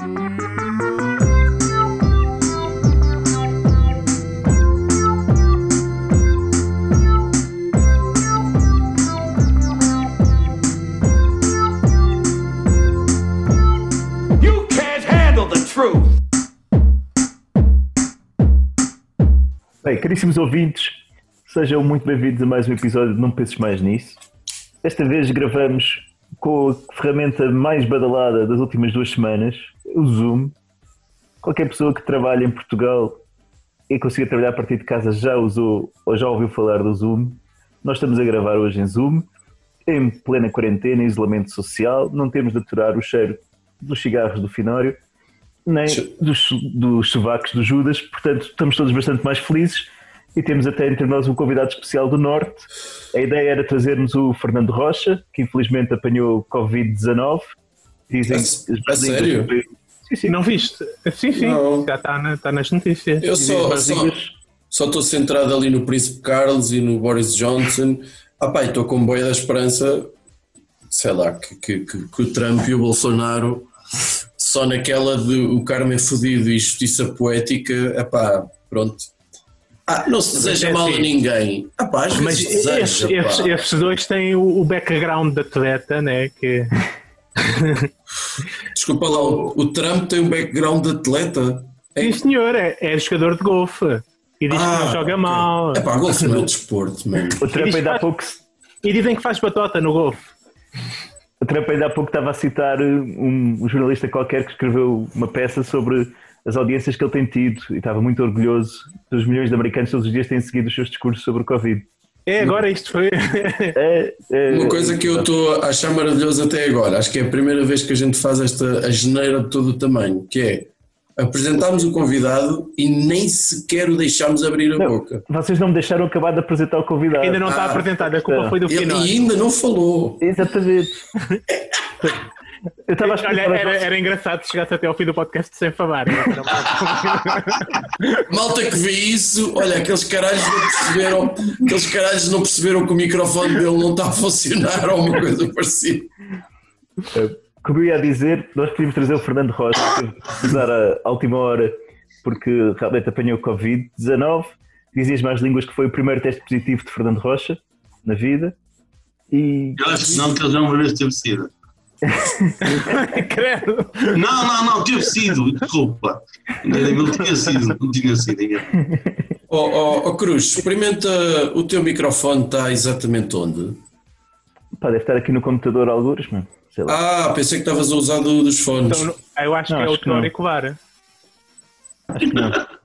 Bem, caríssimos ouvintes, sejam muito bem-vindos a mais um episódio de Não Penses Mais Nisso. Desta vez gravamos com a ferramenta mais badalada das últimas duas semanas, o Zoom. Qualquer pessoa que trabalhe em Portugal e consiga trabalhar a partir de casa já usou ou já ouviu falar do Zoom. Nós estamos a gravar hoje em Zoom, em plena quarentena, isolamento social, não temos de aturar o cheiro dos cigarros do Finório, nem dos, dos sovacos do Judas, portanto estamos todos bastante mais felizes e temos até entre nós um convidado especial do Norte. A ideia era trazermos o Fernando Rocha, que infelizmente apanhou Covid-19. Dizem as a sério? Sim, sim. Não viste? Sim, sim, Não. já está na, tá nas notícias. Eu só só só estou centrado ali no Príncipe Carlos e no Boris Johnson. Ah pá, estou com boia da esperança, sei lá, que, que, que- que o Trump e o Bolsonaro só naquela de o Carmen fodido e justiça poética, ah pá, pronto. Ah, não se deseja é mal a assim. ninguém. Ah pá, às Mas deseja, esses, esses- esses dois têm o, o background de atleta, né? Que, Desculpa lá, o, o Trump tem um background de atleta. É, sim, senhor, é, é jogador de golfe. E diz que não joga mal. É pá, golfe não é desporto, mano. O Trump ainda há pouco E dizem que faz batota no golfe. O Trump ainda há pouco estava a citar um, um jornalista qualquer que escreveu uma peça sobre as audiências que ele tem tido e estava muito orgulhoso dos milhões de americanos todos os dias têm seguido os seus discursos sobre o Covid. É, agora isto foi. É, é, Uma coisa que eu estou a achar maravilhoso até agora, acho que é a primeira vez que a gente faz esta asneira de todo o tamanho, que é apresentarmos o convidado e nem sequer o deixámos abrir a Não, boca. Vocês não me deixaram acabar de apresentar o convidado. Ainda não está Ah, apresentado, a culpa tá. foi do Ele Finório. ainda não falou. Exatamente. Eu estava a Olha, era, era engraçado se chegasse até ao fim do podcast sem falar. Malta que vê isso, olha, aqueles caralhos não perceberam, aqueles caralhos não perceberam que o microfone dele não está a funcionar ou uma coisa parecida. Como eu ia dizer, nós podíamos trazer o Fernando Rocha, usar a à última hora porque realmente apanhou Covid-19. Dizia as más línguas que foi o primeiro teste positivo de Fernando Rocha na vida. E Eu acho que não, que ele já uma vez teve sido. Credo. Não, não, não, teve sido, desculpa. Ele tinha sido, não tinha sido. Ó ó, ó, Cruz, experimenta o teu microfone, está exatamente onde? pá, deve estar aqui no computador algures, mano. Sei lá. Ah, pensei que estavas a usar do- dos fones. Então, eu acho Não, que é o que não. Tenório Covar. Acho que não. Que-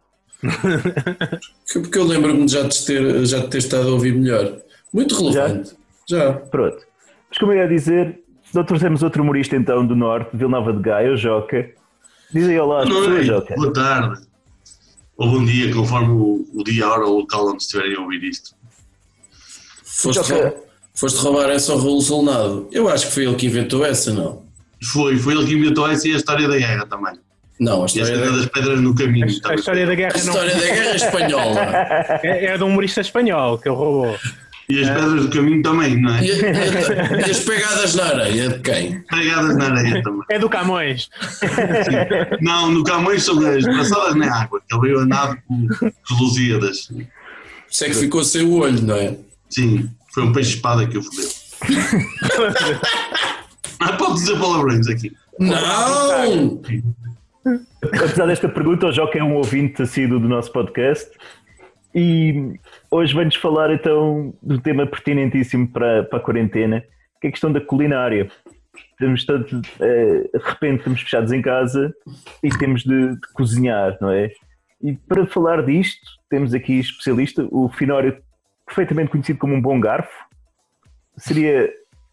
Porque eu lembro-me de já te, ter, já te ter estado a ouvir melhor. Muito relevante. Já. Pronto. Mas como eu ia dizer, trouxemos outro humorista então do Norte, de Vila Nova de Gaia, o Joca. Diz aí olá às Boa pessoas, noite, Joca. boa tarde. Ou bom dia, conforme o, o dia, a hora ou o local onde estiverem a ouvir isto. Foste, Ok. rou- foste roubar essa ao Raul Solnado. Eu acho que foi ele que inventou essa, não? Foi, foi ele que inventou essa e a história da guerra também. Não, a a história, da, das pedras no caminho. A também. história da a guerra não história da guerra espanhola. é, é de um humorista espanhol que ele roubou. E as pedras do caminho também, não é? E, e- e as pegadas na areia de quem? Pregadas na areia também. É do Camões. Não, no Camões são as braçadas na água, que ele veio andado com os Lusíadas. Isso é que ficou sem o olho, não é? Sim, foi um peixe-espada que o fodeu. Ah, pode dizer palavrões aqui. Não! Apesar desta pergunta, o Joca é um ouvinte assíduo do nosso podcast e hoje vamos falar então do tema pertinentíssimo para, para a quarentena, que é a questão da culinária. Temos tanto, eh, de repente estamos fechados em casa e temos de, de cozinhar, não é? E para falar disto, temos aqui especialista, o Finório, perfeitamente conhecido como um bom garfo. Seria,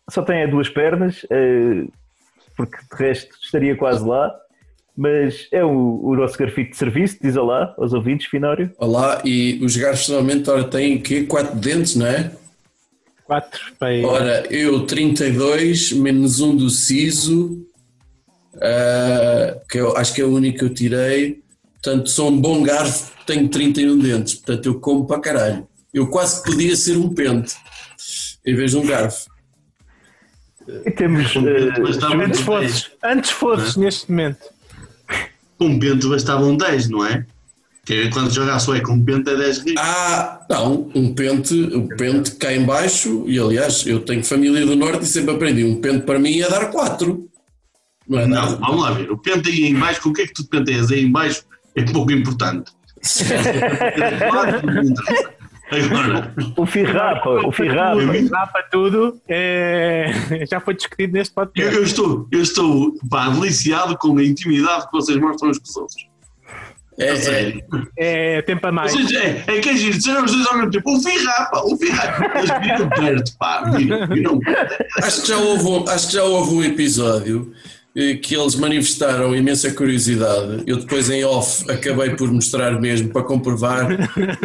só tem duas pernas, eh, porque de resto estaria quase lá. Mas é o, o nosso garfito de serviço, diz olá aos ouvintes, Finório. Olá, e os garfos normalmente ora, têm o quê? Quatro dentes, não é? Quatro para Ora, eu 32, menos um do siso, ah, que eu acho que é o único que eu tirei. Portanto, sou um bom garfo, tenho 31 dentes, portanto eu como para caralho. Eu quase que podia ser um pente, em vez de um garfo. E temos. Muito Antes bem. fosses, antes fosses neste momento. Com pente bastavam 10, não é? Que é quando joga a sua com pente é 10 ricos. Ah, não, um pente, o pente cá em baixo, e aliás, eu tenho família do Norte e sempre aprendi, um pente para mim é dar 4. Não é Não, nada. vamos lá ver. O pente aí em baixo, o que é que tu penteias aí em baixo é pouco importante. Agora, O Firrapa, o Firrapa. Rapa tudo, é, já foi discutido neste eu, podcast. eu estou, eu estou pá, deliciado com a intimidade que vocês mostram uns com os outros. É, A é, sério. É tempo a mais. Seja, é, é que é giro, disseram os dois ao mesmo tempo, o Firrapa, o Firrapa. Eles viram perto, pá, viram, viram acho, que já houve, um- acho que já houve um episódio que eles manifestaram imensa curiosidade. Eu depois em off acabei por mostrar mesmo para comprovar.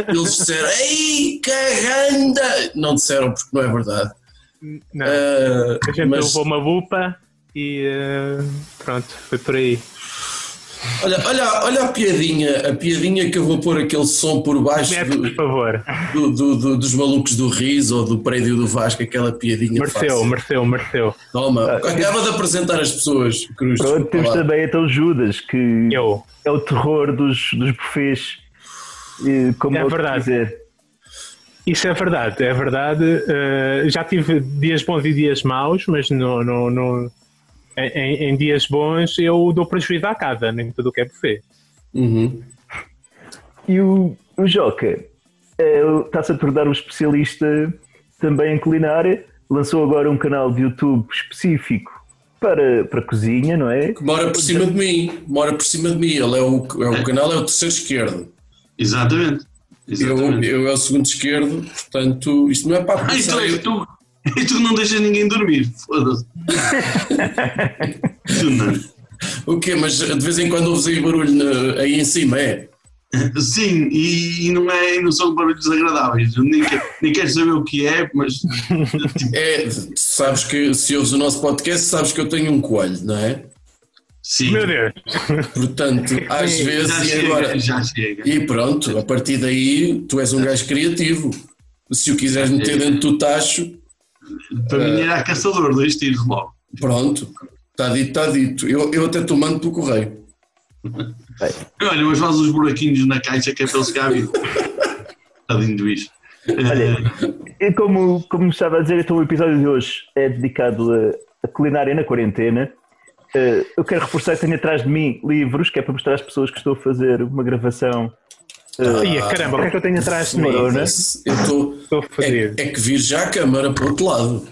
Eles disseram, ei, caganda! Não disseram porque não é verdade. Não, Ah, a gente mas- levou uma lupa e eh, pronto, foi por aí. Olha, olha, olha a piadinha, a piadinha que eu vou pôr aquele som por baixo Mete, por do, favor. do- do- do- dos malucos do Riso ou do prédio do Vasco, aquela piadinha Mereceu, fácil. mereceu, mereceu. Toma, acaba de apresentar as pessoas, Cruz. Pronto, temos lá. também então Judas, que Eu. é o terror dos, dos bufês. Como É verdade. dizer. Isso é verdade, é verdade. Eh, já tive dias bons e dias maus, mas no, no, no- em, em dias bons eu dou prejuízo à casa, nem tudo o que é buffet. Uhum. E o, o Joca está-se a tornar um especialista também em culinária. Lançou agora um canal de YouTube específico para, para cozinha, não é? Que mora por cima de mim, mora por cima de mim. Ele é o, é o canal, é o terceiro esquerdo. Exatamente. Eu, Exatamente. eu é o segundo esquerdo, portanto, isto não é para Ah, então começar. és tu, és tu não deixas ninguém dormir. Foda-se. Tu não. O quê? Mas de vez em quando ouves aí barulho aí em cima, é? Sim, e, e não, é, e não são barulhos agradáveis. Eu nem, que- nem quero saber o que é, mas É, sabes que se ouves o nosso podcast, sabes que eu tenho um coelho, não é? sim. Meu Deus! Portanto, às Já vezes, e chega, agora. já chega. E pronto, a partir daí, tu és um gajo criativo. Se o quiseres meter dentro do tacho, Para mim era caçador, dois tiros logo. pronto, está dito, está dito. Eu, eu até te mando pelo correio. Olha, mas faz os buraquinhos na caixa que é para ele chegar vivo. Tadinho do bicho. Olha, e como, como estava a dizer, então o episódio de hoje é dedicado a, a culinária na quarentena. Eh, eu quero reforçar que tenho atrás de mim livros, que é para mostrar às pessoas que estou a fazer uma gravação. Ia, caramba, o que é que eu tenho atrás de mim? Eu estou. É, é que vir já a câmara para o outro lado.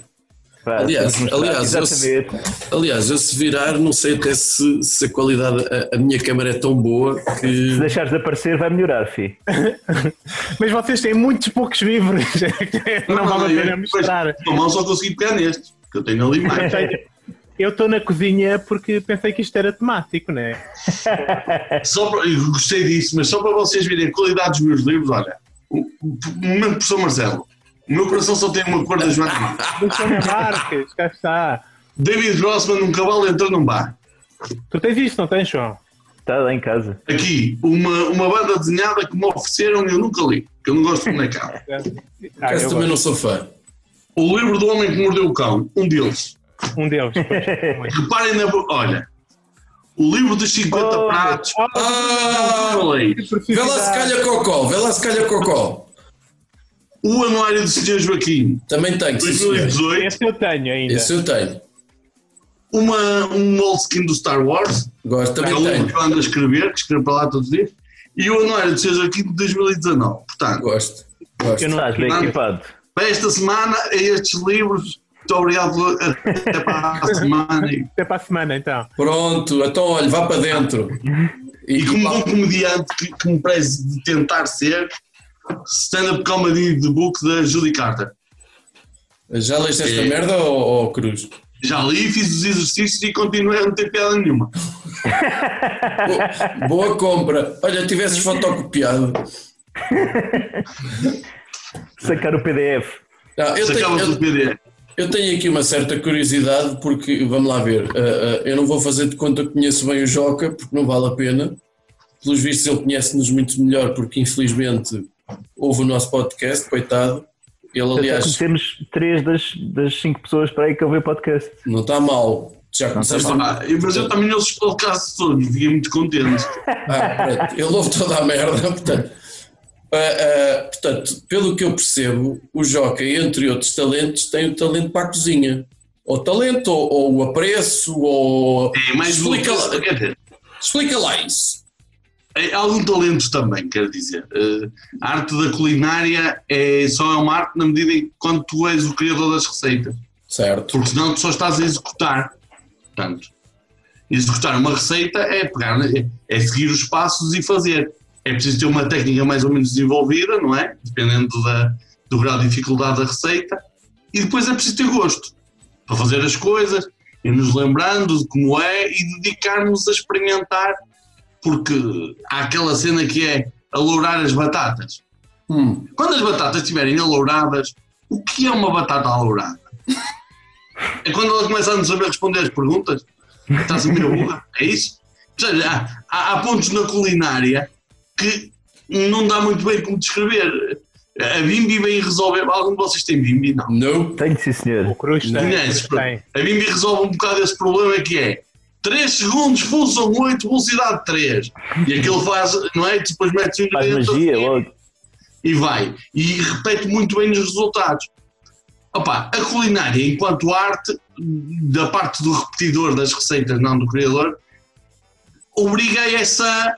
Aliás, aliás, eu- exatamente. Aliás, eu se virar, não sei até se, se a qualidade, a, a minha câmara é tão boa Se que. deixares de aparecer, vai melhorar, fi. Mas vocês têm muitos poucos livros, não vale a pena mostrar. só consegui pegar neste, que eu tenho ali mais. Eu estou na cozinha porque pensei que isto era temático, né? Só para, eu gostei disso, mas só para vocês verem a qualidade dos meus livros, olha, o, meu professor Marcelo, o meu coração só tem uma cor da Joana Marques. Do Joana Marques, cá está. David Grossman, um cavalo entrou num bar. Tu tens isto, não tens, João? Está lá em casa. Aqui, uma, uma banda desenhada que me ofereceram e eu nunca li, que eu não gosto de bonecão. Ah, Esse eu também não gosto. sou fã. O livro do homem que mordeu o cão, um deles. Um deles. Reparem na. Olha, o livro dos 50 Oh, pratos. Ah! Falei. Vê lá se calha cocó, vê lá se calha cocó. O Anuário do Sr. Joaquim, Também tenho, sim, senhor. 2018. Esse eu tenho ainda. Esse eu tenho. Uma, um moleskin do Star Wars. Gosto, É também o livro tenho. que eu ando a escrever, que escrevo para lá todos os dias. E o Anuário do Sr. Joaquim de 2019. Portanto, Gosto. Gosto. Eu não- Estás bem equipado. para esta semana, é estes livros. Muito obrigado até para a semana. Até para a semana, então. Pronto, então olha, vá para dentro. E, e como bom comediante que, que me preze de tentar ser, stand-up comedy de book da Judy Carter. já leste esta É. merda ou, ou Cruz? Já li, fiz os exercícios e continuei a não ter piada nenhuma. Bo- Boa compra. Olha, tivesses fotocopiado. Sacar o PDF. Não, eu, tenho, eu- do PDF. Eu tenho aqui uma certa curiosidade, porque, vamos lá ver, ah, ah, eu não vou fazer de conta que conheço bem o Joca, porque não vale a pena. Pelos vistos, ele conhece-nos muito melhor, porque infelizmente houve o nosso podcast, coitado. Ele, aliás, conhecemos três das, das cinco pessoas para aí que ouvem o podcast. não está mal. Já começaste a... Ah, mas eu também os podcasts todos, fiquei muito contente. Ah, pronto, eu louvo toda a merda, portanto. Ah, ah, portanto, pelo que eu percebo, o Jockey, entre outros talentos, tem o talento para a cozinha. Ou talento, ou, ou o apreço, ou. É mais explica, lá, dizer, explica lá isso. é algum talento também, quero dizer. Eh, a arte da culinária é, só é uma arte na medida em que quando tu és o criador das receitas. Certo. Porque senão tu só estás a executar. Portanto, executar uma receita é pegar, é, é seguir os passos e fazer. É preciso ter uma técnica mais ou menos desenvolvida, não é? Dependendo da, do grau de dificuldade da receita. E depois é preciso ter gosto para fazer as coisas e nos lembrando de como é e dedicarmos a experimentar. Porque há aquela cena que é alourar as batatas. Hum, Quando as batatas estiverem alouradas, o que é uma batata alourada? É quando elas começam a saber responder as perguntas? Estás a meio burra? É isso? Ou seja, há- há pontos na culinária que não dá muito bem como descrever. A Bimbi vem resolver. Algum de vocês tem Bimbi? Não. não. Tenho sim, O senhor. Cruz tem. Conheces? Tem. A Bimbi resolve um bocado esse problema que é 3 segundos, pulsam 8, velocidade 3. E aquilo faz, não é? Depois mete um Faz magia seguir logo. e vai. E repete muito bem nos resultados. Opa, a culinária, enquanto arte, da parte do repetidor das receitas, não do criador, obriga a essa,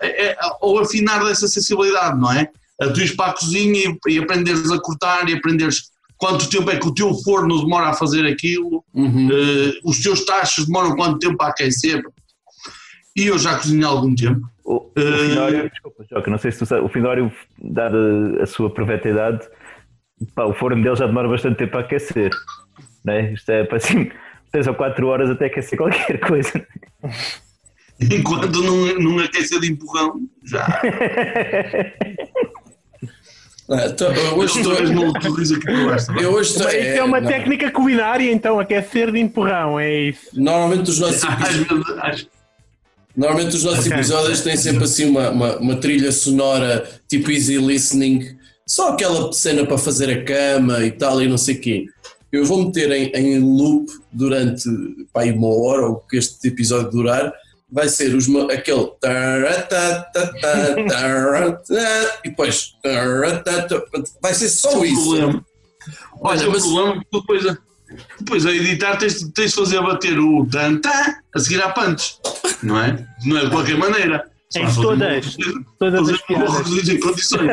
ao afinar dessa sensibilidade, não é? A tu ires para a cozinha e, e aprenderes a cortar e aprenderes quanto tempo é que o teu forno demora a fazer aquilo, Uhum. eh, os teus tachos demoram quanto tempo a aquecer. E eu já cozinho há algum tempo. O, o Eh, Finório, desculpa, Joca, não sei se tu sabes, o Finório, dada a sua preveta idade, pá, o forno dele já demora bastante tempo a aquecer. Né? Isto é para assim, 3 ou 4 horas até aquecer qualquer coisa. Enquanto não, não aquecer de empurrão, já. Ah, então, hoje estou. Utilize aqui para esta. Eu hoje estou. Isso é uma não. técnica culinária, então, aquecer de empurrão, é isso. Normalmente os nossos episódios. Normalmente os nossos episódios têm sempre assim uma, uma, uma trilha sonora tipo easy listening, só aquela cena para fazer a cama e tal e não sei o quê. Eu vou meter em, em loop durante pá, uma hora ou que este episódio durar, vai ser os, aquele taratata, taratata, e depois taratata, vai ser só isso. problema. Olha, Mas- mas o problema é que depois, a- depois a editar tens, tens de fazer bater o tantã a seguir à punch, não é? Não é de qualquer maneira. Em todas, todas fazer as em condições.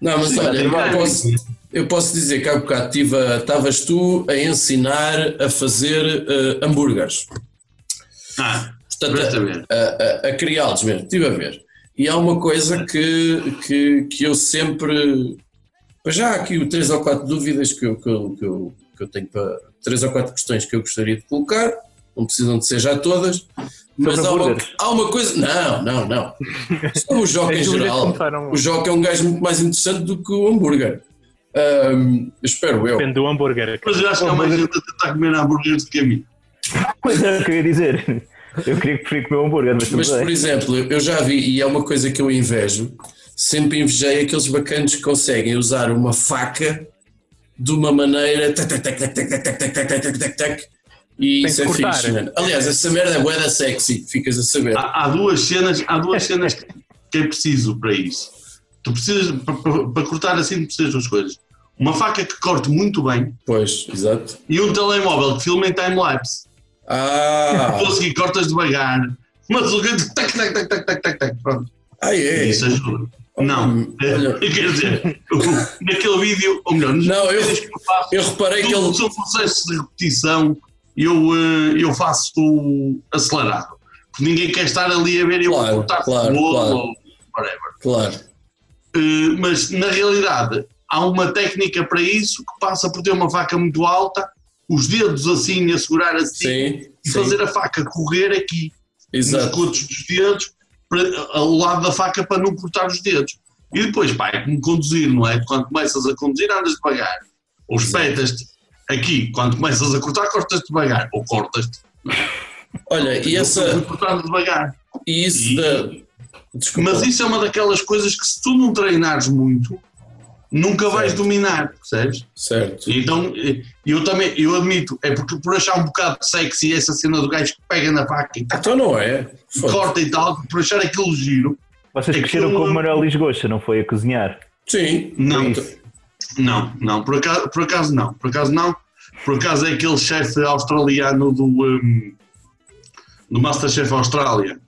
Não, mas olha, eu posso, eu posso dizer que há bocado estavas tu a ensinar a fazer eh, hambúrgueres. Ah, Portanto, a a, a, a criá-los mesmo, estive a ver. E há uma coisa que, que, que eu sempre. Pois já há aqui três ou quatro dúvidas que eu, que, eu, que, eu, que eu tenho para. Três ou quatro questões que eu gostaria de colocar, não precisam de ser já todas. Mas há uma, há uma coisa. Não, não, não. Sobre o Joca em geral. O Joca é um gajo muito mais interessante do que o hambúrguer. Ahm, espero eu. Depende do hambúrguer. Mas eu acho que há mais gente a tentar comer hambúrgueres do que a mim. Mas é o que eu ia dizer. Eu queria que preferia comer um hambúrguer, mas Mas, por exemplo, eu já vi, e é uma coisa que eu invejo, sempre invejei aqueles bacanos que conseguem usar uma faca de uma maneira. tac, tac, tac, tac, tac, tac, tac, tac, tac, tac, tac, tac, e Tem isso é cortar. fixe, mano. Aliás, essa merda é bué da sexy, ficas a saber. Há, há duas cenas, há duas cenas que é preciso para isso. Tu precisas, para, para- cortar assim, precisas de duas coisas. Uma faca que corte muito bem Pois, exato. e um telemóvel que filme em time-lapse. Ah, Consegui, cortas devagar, mas o gato tac, tac, tac, tac, tac, tac, tac, pronto. ah é. Isso ajuda. Não, é, Olha. quer dizer, naquele vídeo, ou melhor, Não, eu- que eu faço, Eu reparei que ele. são processos de repetição eu, eh, eu faço acelerado. Porque ninguém quer estar ali a ver eu Claro, cortar claro, o claro. ou whatever. Claro. Eh, mas na realidade há uma técnica para isso que passa por ter uma faca muito alta, os dedos assim a segurar assim Sim. e sim, fazer a faca correr aqui nos Exato. cotos dos dedos para, ao lado da faca para não cortar os dedos. E depois, pá, é como conduzir, não é? Quando começas a conduzir, andas devagar. Ou espetas-te aqui, quando começas a cortar, cortas devagar. Ou cortas-te. Olha, e essa. cortando devagar. E isso E- da. Desculpa. Mas isso é uma daquelas coisas que se tu não treinares muito, nunca vais Certo. dominar, percebes? Certo. Então, eu também, eu admito, é porque por achar um bocado sexy essa cena do gajo que pega na faca e Então não é. Corta e tal, por achar aquilo giro. Vocês É cresceram com o Manuel Lisgocha, não foi a cozinhar? Sim. Não, não, não, por acaso, por acaso não, por acaso não, por acaso é aquele chefe australiano do, um, do Masterchef Austrália,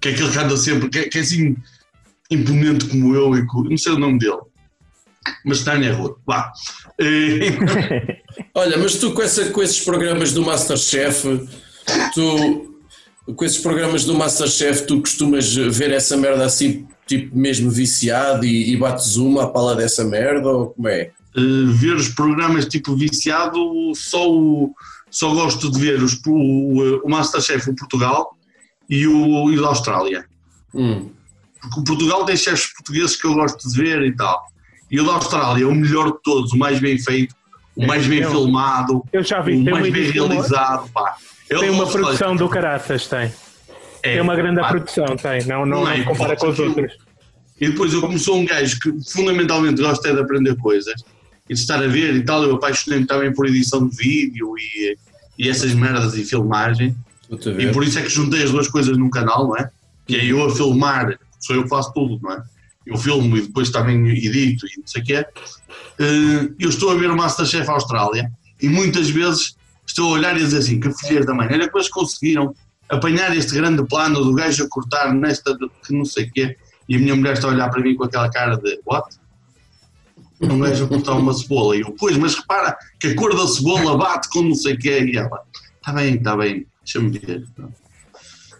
que é aquele que anda sempre, que é, que é assim imponente como eu, e não sei o nome dele, mas está em erro. Vá. Eh, Olha, mas tu com, essa, com esses programas do Masterchef, tu com esses programas do Masterchef, tu costumas ver essa merda assim, tipo mesmo viciado e, e bates uma à pala dessa merda ou como é? Uh, ver os programas tipo viciado, só, o- só gosto de ver os, o, o Masterchef o Portugal e o, e da Austrália. Hum. Porque o Portugal tem chefes portugueses que eu gosto de ver e tal. E o da Austrália é o melhor de todos, o mais bem feito, o mais bem eu- filmado, Eu já vi, o mais bem realizado. Pá. Eu tem uma produção do caraças, tem. é, Tem uma grande pá, produção, tem. Não, não, Não é, não se compara com os outros. E depois eu como sou um gajo que fundamentalmente gosta é de aprender coisas e de estar a ver e tal, eu apaixonei-me também por edição de vídeo e, e essas merdas e filmagem. E por isso é que juntei as duas coisas num canal, não é? Que é eu a filmar, sou eu que faço tudo, não é? Eu filmo e depois também edito e não sei o que é. Eu estou a ver o Masterchef Austrália e muitas vezes estou a olhar e a dizer assim, que filhas da mãe, olha que eles conseguiram apanhar este grande plano do gajo a cortar nesta, que não sei o que é. E a minha mulher está a olhar para mim com aquela cara de, what? Um gajo a cortar uma cebola. E eu, pois, mas repara que a cor da cebola bate com não sei o que é. E ela, está bem, está bem, deixa-me ver.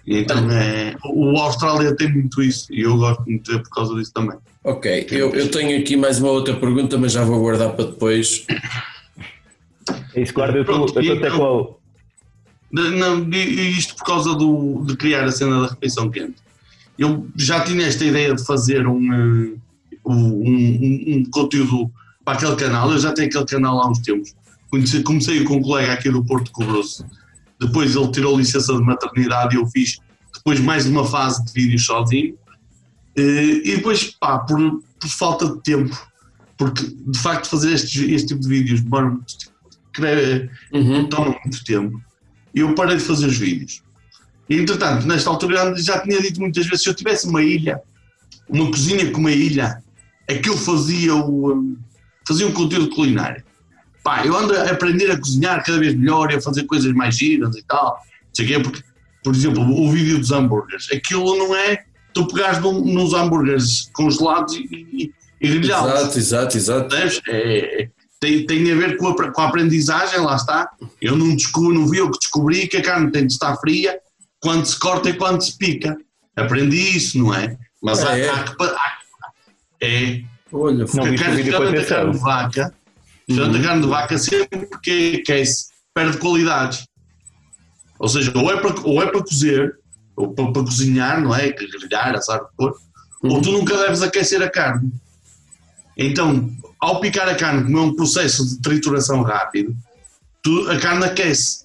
E Então, é, o Austrália tem muito isso e eu gosto muito por causa disso também. Ok, eu, eu tenho aqui mais uma outra pergunta, mas já vou guardar para depois. É isso, guarda, eu estou até então- De- Não, isto por causa do, de criar a cena da refeição quente. Eu já tinha esta ideia de fazer um, eh, um, um- um conteúdo para aquele canal, eu já tenho aquele canal há uns tempos. Comecei, comecei com um colega aqui do Porto Cobrou-se. Depois ele tirou licença de maternidade e eu fiz depois mais uma fase de vídeos sozinho. Eh, E depois, pá, por, por falta de tempo, porque de facto fazer estes, este tipo de vídeos demora muito tempo, Uhum. toma muito tempo. E eu parei de fazer os vídeos. E, entretanto, nesta altura já tinha dito muitas vezes: se eu tivesse uma ilha, uma cozinha com uma ilha, é que eu fazia, o, um, fazia um conteúdo culinário. Pá, eu ando a aprender a cozinhar cada vez melhor e a fazer coisas mais giras e tal. Sei quê, porque, por exemplo, o vídeo dos hambúrgueres, aquilo não é tu pegares num- nos hambúrgueres congelados e, e, e. Exato, exato, exato. É, é- tem, tem a ver com a, com a aprendizagem, lá está. Eu não, descobri, não vi eu que descobri que a carne tem de estar fria quando se corta e quando se pica. Aprendi isso, não é? Mas Ah, há, é? há que. há- é. Olha, Não Porque a carne, de vaca, especialmente a carne de vaca, sempre que aquece, perde qualidades. Ou seja, ou é para, ou é para cozer, ou para, para cozinhar, não é? Grelhar, assar o que for, ou tu nunca deves aquecer a carne. Então, ao picar a carne, como é um processo de trituração rápido, tu- a carne aquece.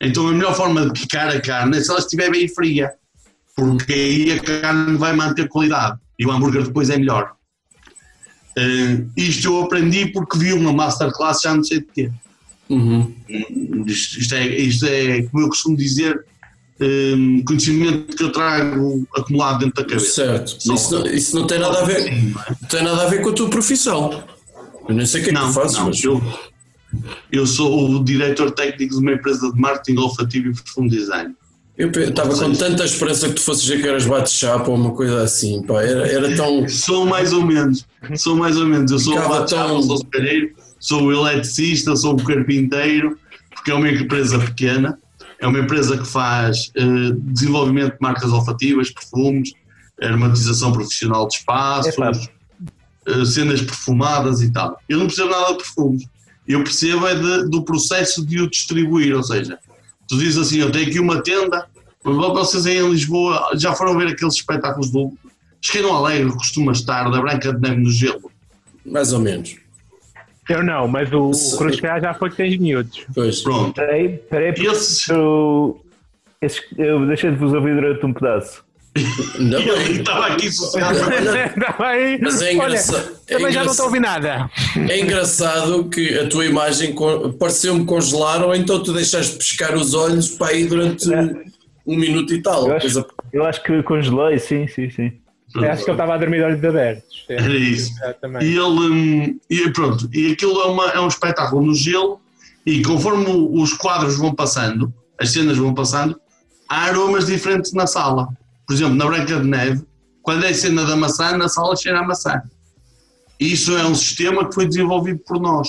Então, a melhor forma de picar a carne é se ela estiver bem fria, porque aí a carne vai manter qualidade e o hambúrguer depois é melhor. Eh, isto eu aprendi porque vi uma masterclass já não sei de quê. Uhum. Isto, isto é, isto é, como eu costumo dizer, eh, conhecimento que eu trago acumulado dentro da cabeça. Certo. Só- Isso não, isso não tem nada a ver. Sim, não é? Não tem nada a ver com a tua profissão. Eu nem sei o que é que Não, tu fazes, não, mas. eu, eu sou o diretor técnico de uma empresa de marketing olfativo e perfume design. Eu estava com tanta esperança que tu fosses dizer que eras bate-chapa ou uma coisa assim, pá. Era, era tão. Sou mais ou menos, sou mais ou menos. Eu sou o Ficava bate-chapa, tão- sou o serralheiro, sou o eletricista, sou o carpinteiro, porque é uma empresa pequena, é uma empresa que faz eh, desenvolvimento de marcas olfativas, perfumes, aromatização profissional de espaços, Epá. eh, cenas perfumadas e tal. Eu não percebo nada de perfumes. Eu percebo é de- do processo de o distribuir, ou seja, tu dizes assim, eu tenho aqui uma tenda, vocês aí em Lisboa já foram ver aqueles espetáculos do Esqueiro Alegre costuma estar, da Branca de Neve no Gelo. Mais ou menos. Eu não, mas o, o Cruz já foi que tens miúdos. Pois. Pronto. Peraí, peraí, Esses, eu, esses- eu deixei de vos ouvir durante um pedaço. Ainda E ele bem. estava aqui sossegado. Bem? Mas é Olha, engraçado. é também já não engraçado- estou a ouvir nada. É engraçado que a tua imagem pareceu-me congelar ou então tu deixaste de pescar os olhos para aí durante um minuto e tal. Eu acho, eu acho que congelei, sim, sim, sim. Eu acho que ele estava a dormir de olhos abertos. É, Era isso. Exatamente. E ele, hum, e pronto, e aquilo é, uma, é um espetáculo no gelo e conforme os quadros vão passando, as cenas vão passando, há aromas diferentes na sala. Por exemplo, na Branca de Neve, quando é a cena da maçã, na sala cheira a maçã. E isso é um sistema que foi desenvolvido por nós.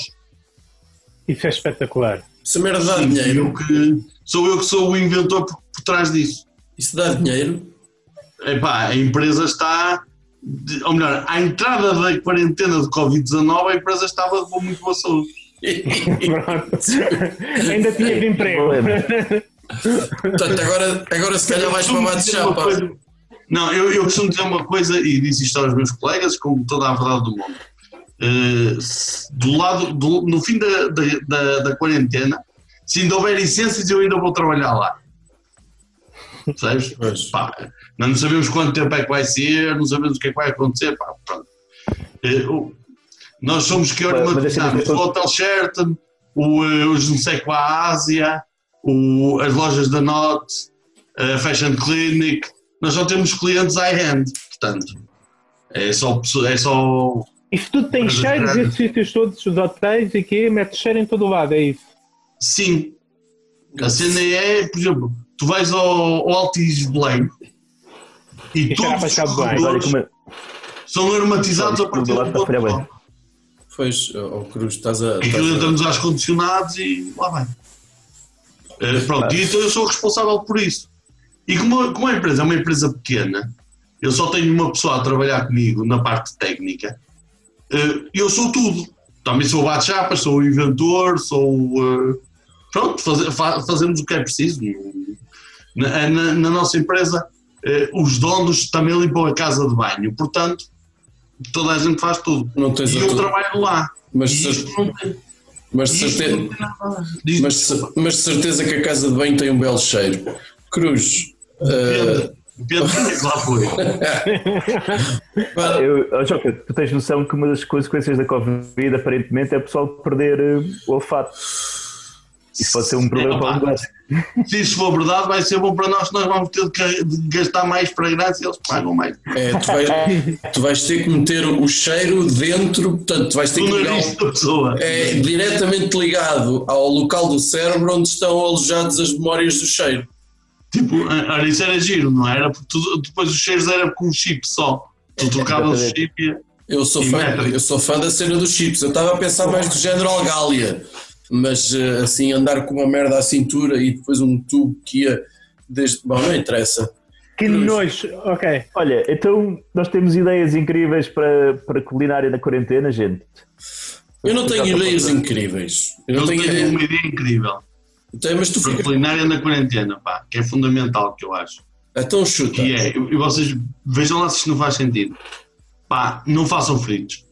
Isso é espetacular. Isso merda dá Sim, dinheiro. eu que, sou eu que sou o inventor por, por trás disso. Isso dá dinheiro. Epá, a empresa está, de- ou melhor, à entrada da quarentena de Covid-19, a empresa estava com muito boa saúde. Pronto. Ainda tinha de emprego. Portanto, agora, agora se calhar vais para dizer uma chapa. coisa- Não, eu, eu costumo dizer uma coisa e disse isto aos meus colegas, com toda a verdade do mundo. Se- do lado, do- no fim da, da, da, da quarentena, se ainda houver licenças, eu ainda vou trabalhar lá. Percebes? Pá, nós não sabemos quanto tempo é que vai ser, não sabemos o que é que vai acontecer. Pá, pronto. O- nós somos que organizamos o Hotel Sheraton, o, eh, os não sei qual a Ásia, o, as lojas da Not, a Fashion Clinic. Nós só temos clientes high-end, portanto. É só, é só Isso tudo tem cheiros, esses sítios todos, os hotéis e quê, mete cheiro em todo o lado, é isso. Sim. A cena é, por exemplo, tu vais ao, ao Altis Belém e E a todos os corredores como é- são aromatizados a partir lá do a ponto bem. Pois, ó Cruz, estás a. Aquilo estás a- entramos aos condicionados e lá vai. Eh, pronto, e então eu sou responsável por isso. E como, como a empresa é uma empresa pequena, eu só tenho uma pessoa a trabalhar comigo na parte técnica, eh, eu sou tudo. Também sou o bate-chapas, sou o inventor, sou eh, pronto, faze- fa- fazemos o que é preciso. Na, na- na nossa empresa, os donos também limpam a casa de banho, portanto, toda a gente faz tudo. Não tens E eu tu- trabalho lá. Mas, E isto não tem- mas, de isto certe- não tem nada. Diz- mas, de mas de certeza que a casa de banho tem um belo cheiro. Cruz. Pedro, Pedro, que lá foi. pá, Eu, oh, Joca, tu tens noção que uma das consequências da Covid aparentemente é o pessoal perder eh, o olfato. Isso pode ser um problema É, para o negócio. Se isso for verdade, vai ser bom para nós, nós vamos ter de gastar mais fragrância e eles pagam mais. é, tu, vais, tu vais ter que meter o cheiro dentro, portanto, tu vais ter Do que ligar. É diretamente ligado ao local do cérebro onde estão alojadas as memórias do cheiro. Tipo, olha, isso era giro, não era? Porque tu- depois os cheiros eram com um chip só. Tu trocavas o chip e. Eu sou, fã, eu sou fã da cena dos chips. Eu estava a pensar mais do género Algália, mas eh, assim, andar com uma merda à cintura e depois um tubo que ia desde. Bom, não interessa. Que nojo. Ok. Olha, então nós temos ideias incríveis para, para culinária na quarentena, gente. Eu não tenho ideias incríveis. Eu Eu não tenho tenho uma ideia incrível Tenho, mas tu para fica. culinária na quarentena, pá, que é fundamental, que eu acho. Então chuta. Que é, e vocês vejam lá se isto não faz sentido. Pá, não façam fritos.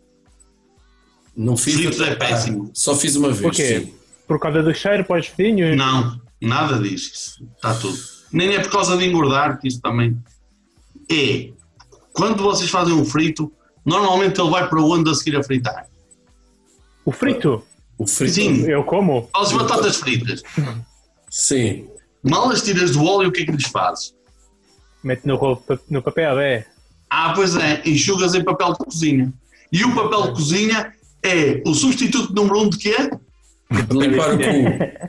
Não fiz. Fritos é Ah, péssimo. Só fiz uma vez. Por quê? sim. Por causa do cheiro para os vinhos? Não, nada disso. Está tudo. Nem é por causa de engordar, que isso também. É. Quando vocês fazem um frito, normalmente ele vai para onde a seguir a fritar? O frito? O frito. Sim. Eu como? As batatas fritas. Sim. Mal as tiras do óleo, o que é que lhes fazes? Mete no, no papel, é. Ah, pois é, enxugas em papel de cozinha. E o papel de cozinha é o substituto número um de quê? De limpar o cu.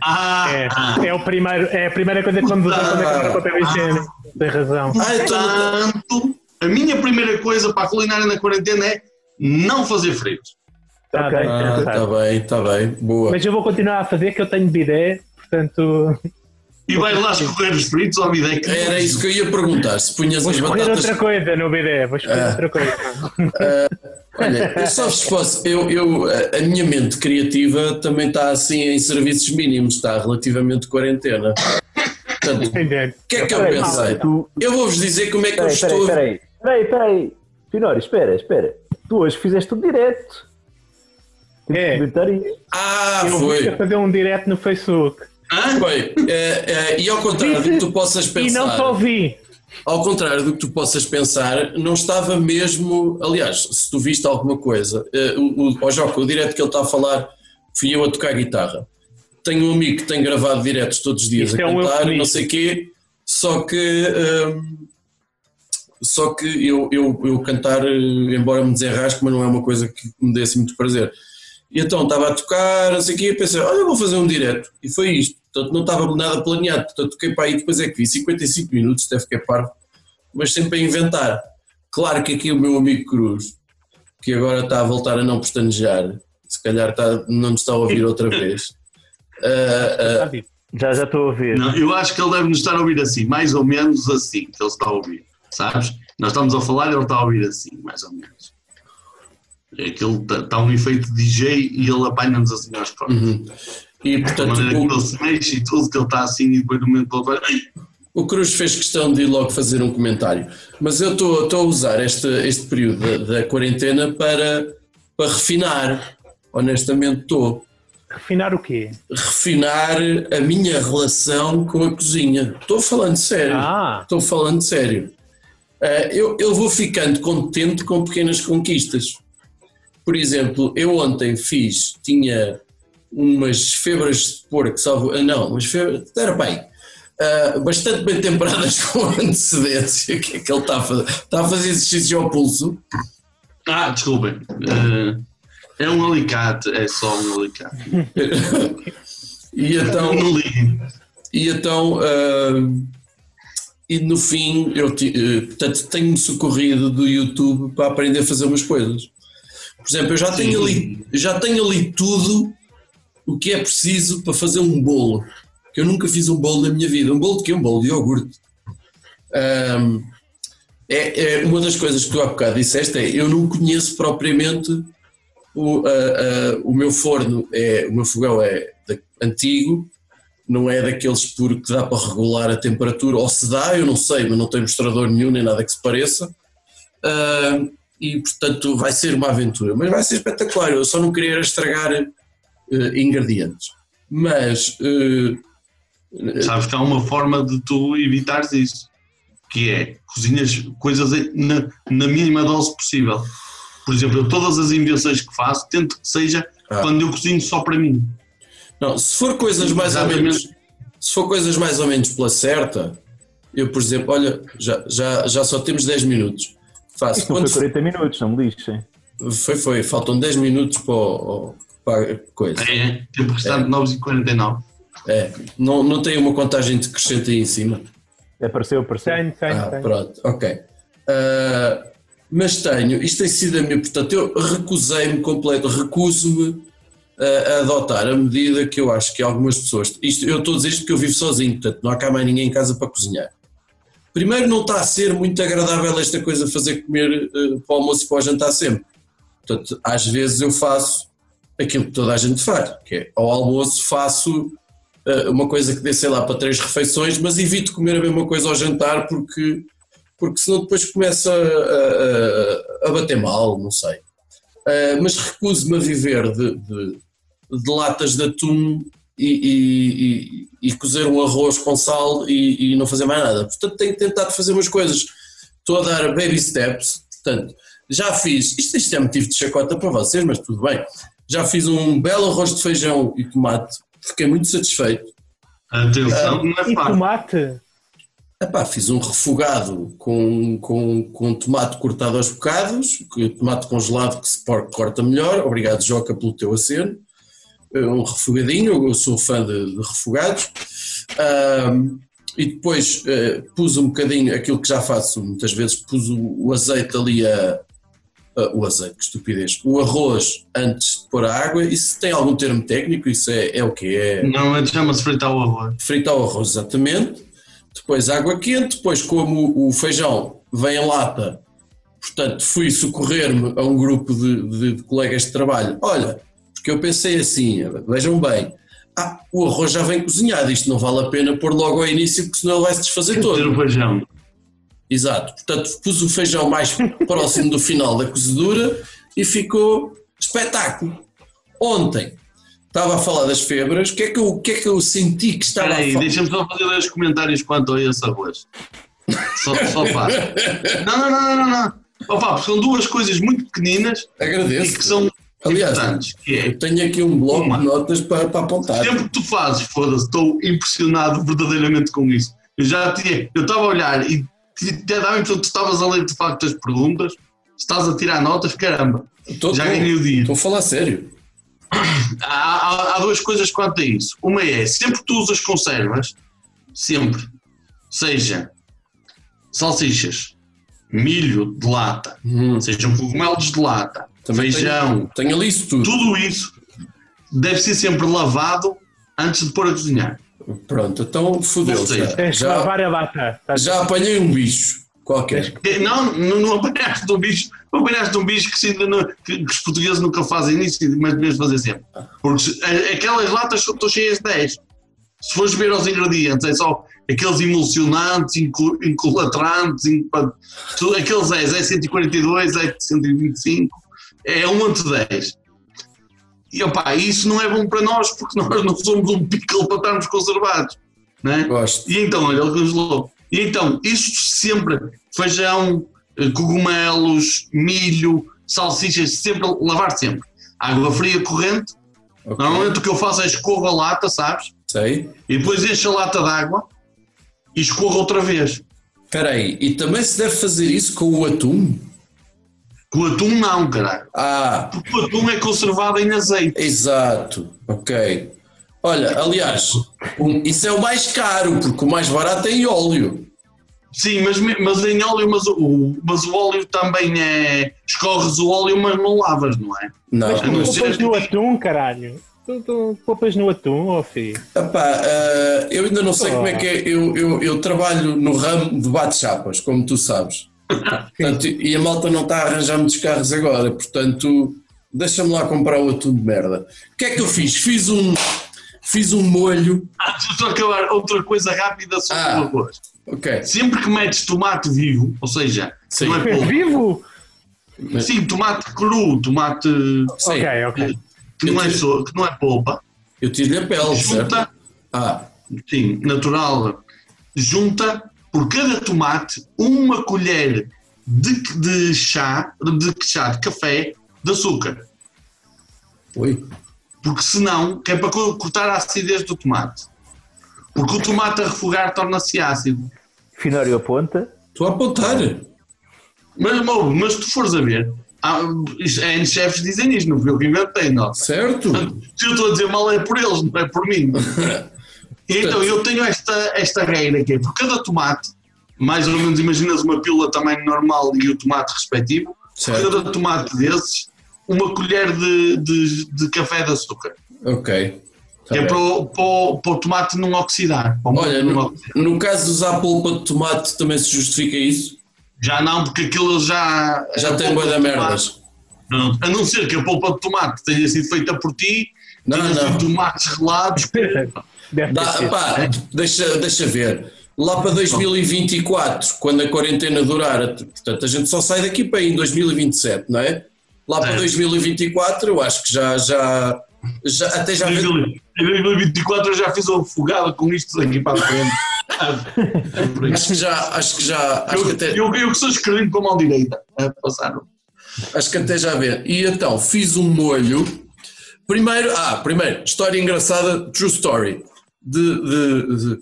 Ah, É, ah. é, o primeiro, é a primeira coisa que vamos usar quando acabar o papel higiênico. Tem razão. Ah. Portanto, a minha primeira coisa para a culinária na quarentena é não fazer fritos. Tá Ok. bem, Ah, está bem, está bem. Boa. Mas eu vou continuar a fazer que eu tenho bidé, portanto E vais lá escorrer os fritos ao bidé. que- Era isso que eu ia perguntar. Se punhas vou as escolher batatas. outra coisa no bidé. Vou escolher Ah. outra coisa. Olha, eu só vos posso. Eu, eu, a minha mente criativa também está assim em serviços mínimos, está relativamente quarentena. Portanto, o que é que eu Peraí, pensei? Tu, Eu vou-vos dizer como é que eu peraí, estou. peraí, peraí, peraí, peraí. Finório, espera, espera. Tu hoje fizeste tudo direto. Temos É. Ah, Eu foi. fazer um direct no Facebook. Hã? Foi. É, é, e ao contrário do que tu possas E não pensar. só vi. Ao contrário do que tu possas pensar, não estava mesmo. Aliás, se tu viste alguma coisa, eh, o, o, o Joca, o direto que ele está a falar, fui eu a tocar guitarra. Tenho um amigo que tem gravado diretos todos os dias Isto a é um cantar, eufemismo. não sei o quê, só que. hum, só que eu, eu, eu cantar, eh, embora me desenrasque, mas não é uma coisa que me dê assim muito prazer. E então estava a tocar, não sei o quê, e pensei, olha, vou fazer um direto. E foi isto. Portanto, não estava nada planeado. Portanto, toquei para aí, depois é que vi 55 minutos, deve que é parvo, mas sempre a inventar. Claro que aqui o meu amigo Cruz, que agora está a voltar a não pestanejar, se calhar está, não nos está a ouvir outra vez. Está vivo. Já já estou a ver. Não, eu acho que ele deve nos estar a ouvir assim, mais ou menos assim, que ele está a ouvir. Sabes? Nós estamos a falar e ele está a ouvir assim, mais ou menos. É que ele está, está um efeito DJ e ele apanha-nos assim aos corpos. uhum. E portanto, maneira que o, ele se mexe e tudo, que ele está assim e depois do momento o outro, vai, O Cruz fez questão de ir logo fazer um comentário, mas eu estou estou a usar este, este período da, da quarentena para, para refinar. Honestamente, estou. Refinar o quê? Refinar a minha relação com a cozinha. Estou falando sério. Ah, Estou falando sério. Eh, eu, eu vou ficando contente com pequenas conquistas. Por exemplo, eu ontem fiz, tinha umas febras de porco, salvo, ah, não, umas febras, era bem, ah, bastante bem temperadas com antecedência. O que é que ele está a fazer? Está a fazer exercício ao pulso? Ah, desculpem. Eh, é um alicate, é só um alicate. E então. E então, ah, e no fim, eu portanto, tenho-me socorrido do YouTube para aprender a fazer umas coisas. Por exemplo, eu já tenho, ali, já tenho ali tudo o que é preciso para fazer um bolo. Que eu nunca fiz um bolo na minha vida. Um bolo de quê? Um bolo de iogurte. Ahm, é, é uma das coisas que tu há bocado disseste é eu não conheço propriamente o, o meu forno, é, o meu fogão é da- antigo, não é daqueles por que dá para regular a temperatura, ou se dá, eu não sei, mas não tem mostrador nenhum, nem nada que se pareça. Ah, e portanto vai ser uma aventura, mas vai ser espetacular. Eu só não queria estragar eh, ingredientes. Mas eh, Sabes que há uma forma de tu evitares isso, que é cozinhas coisas na, na mínima dose possível. Por exemplo, eu todas as invenções que faço, tento que seja Ah. quando eu cozinho só para mim. não, se for coisas mais ou Exatamente. menos, se for coisas mais ou menos pela certa, eu por exemplo, olha, já, já, já só temos 10 minutos. Faço Isto não foi quantos- 40 minutos, não me lixem. Foi, foi, faltam 10 minutos para, o- para a coisa. É, é. Tempo restante 9h49. É, não, não tem uma contagem decrescente aí em cima. Apareceu, apareceu. tenho, tenho, Ah, tenho. pronto, ok. Ah, mas tenho, isto tem sido a minha, portanto, eu recusei-me completo, recuso-me a, a adotar a medida que eu acho que algumas pessoas. Isto, eu estou a dizer isto porque eu vivo sozinho, portanto, não há cá mais ninguém em casa para cozinhar. Primeiro, não está a ser muito agradável esta coisa de fazer comer eh, para o almoço e para o jantar sempre. Portanto, às vezes eu faço aquilo que toda a gente faz, que é ao almoço faço eh, uma coisa que dê, sei lá, para três refeições, mas evito comer a mesma coisa ao jantar porque, porque senão depois começa a, a- bater mal, não sei. Eh, mas recuso-me a viver de, de- de latas de atum e, e- e- e cozer um arroz com sal e, e não fazer mais nada. Portanto, tenho tentado fazer umas coisas. Estou a dar baby steps. Portanto, já fiz. Isto, isto é motivo de chacota para vocês, mas tudo bem. Já fiz um belo arroz de feijão e tomate. Fiquei muito satisfeito. Atenção, não é E fácil. tomate? Epá, fiz um refogado com, com, com tomate cortado aos bocados, que- tomate congelado que se por- corta melhor. Obrigado, Joca, pelo teu aceno. Eh, Um refogadinho, eu sou fã de, de refogados. E depois eh, pus um bocadinho aquilo que já faço muitas vezes, pus o, o azeite ali a. a- o azeite, que estupidez. O arroz antes de pôr a água. Isso tem algum termo técnico? Isso é, é o quê? É, Não, chama-se fritar o arroz. fritar o arroz, exatamente. Depois água quente, depois como o feijão vem em lata, portanto fui socorrer-me a um grupo de, de- de colegas de trabalho. Olha, porque eu pensei assim, vejam bem, ah, o arroz já vem cozinhado, isto não vale a pena pôr logo ao início, porque senão ele vai se desfazer Ter todo. o feijão. Exato, portanto pus o feijão mais próximo do final da cozedura e ficou espetáculo. Ontem estava a falar das febras, o que é que eu, o que é que eu senti que estava Espera a falar? deixa-me só fazer dois comentários quanto a esse arroz. Só, só faz. Não, não, não, não, não. Opa, porque são duas coisas muito pequeninas e Agradeço. que são Aliás, importantes. Que é, Eu tenho aqui um bloco Uma. de notas para, para apontar. sempre que tu fazes, foda-se, estou impressionado verdadeiramente com isso. Eu já tinha, eu estava a olhar e te dava a impressão que tu estavas a ler de facto as perguntas, estás a tirar notas, caramba, Estou- já ganhei o dia. Estou a falar sério. Há, há- há duas coisas quanto a isso. Uma é, sempre que tu usas conservas, sempre, seja salsichas, milho de lata, Hum, sejam cogumelos de lata, Também feijão, tenho ali isso tudo. tudo isso deve ser sempre lavado antes de pôr a cozinhar. Pronto, então fodeu Ou seja, já. Tens que Já, lavar a lata. Tá- já apanhei um bicho qualquer. Que- Não, não, não apanhaste um bicho, não apanhaste um bicho que, se ainda não- que- que os portugueses nunca fazem isso, mas devias fazer sempre. Porque se- a- aquelas latas são- estão cheias de 10. Se fores ver os ingredientes, é só aqueles emulsionantes, tu- aqueles 10, é 142, é 125, é um ante 10. E opá, isso não é bom para nós porque nós não somos um pickle para estarmos conservados. Né? Gosto. E então, olha, ele congelou. E então, isso sempre, feijão, eh, cogumelos, milho, salsichas, sempre, lavar sempre. Água fria corrente. Ok. Normalmente o que eu faço é escorro a lata, sabes? Sei. E depois encho a lata de água e escorro outra vez. Espera aí, e também se deve fazer isso com o atum? Com o atum não, caralho. Ah, Porque o atum é conservado em azeite. exato. Ok. Olha, aliás, um- isso é o mais caro, porque o mais barato é em óleo. Sim, mas, mas em óleo, mas o, mas o óleo também é. Escorres o óleo, mas não lavas, não é? Não, Mas Tu não poupas no atum, caralho. Tu, tu poupas no atum, ó filho. epá, ah, eu ainda não sei Oh. como é que é. Eu, eu, eu trabalho no ramo de bate-chapas, como tu sabes. Portanto, e a malta não está a arranjar muitos carros agora, portanto, deixa-me lá comprar o atum de merda. O que é que eu fiz? Fiz um, fiz um molho. Ah, estou a acabar outra coisa rápida sobre Ah. o arroz. Ok. Sempre que metes tomate vivo, ou seja, Sim. não é polpa, Vivo? sim, tomate cru, tomate Sim, Ok, ok. que não é, so- que não é polpa, eu tiro-lhe a pele, certo? junta, Ah, sim, natural, junta por cada tomate uma colher de, de chá, de chá de café de açúcar. oi. Porque senão, que é para co- cortar a acidez do tomate. Porque o tomate a refogar torna-se ácido. Finório aponta. Estou a apontar. Mas, Mau, mas se tu fores a ver, há, é, chefes dizem isto, não fui eu que inventei, não. Certo? Se eu estou a dizer mal é por eles, não é por mim. Então eu tenho esta, esta regra que é por cada tomate, mais ou menos imaginas uma pílula tamanho normal e o tomate respectivo, por Certo. cada tomate desses, uma colher de, de, de café de açúcar. Ok. Tá que é para o, para, o, para o tomate não oxidar. Olha, não no, oxidar. no caso de usar polpa de tomate também se justifica isso? Já não, porque aquilo já. Já tem boa da de merdas. A não ser que a polpa de tomate tenha sido feita por ti, Não, tenha não. sido tomates relados. Dá, pá, deixa, deixa ver. Lá para 2024, quando a quarentena durar, portanto a gente só sai daqui para aí em 2027, não é? Lá para É. 2024 eu acho que já, já, já até já Em 2024 eu já fiz uma fogada com isto daqui para a frente. É por acho que já acho que já acho que Eu, até, eu, eu que sou escrevido com a mão direita. a passar. acho que até já vê. E então fiz um molho. Primeiro, ah, primeiro, história engraçada, true story. De, de, de-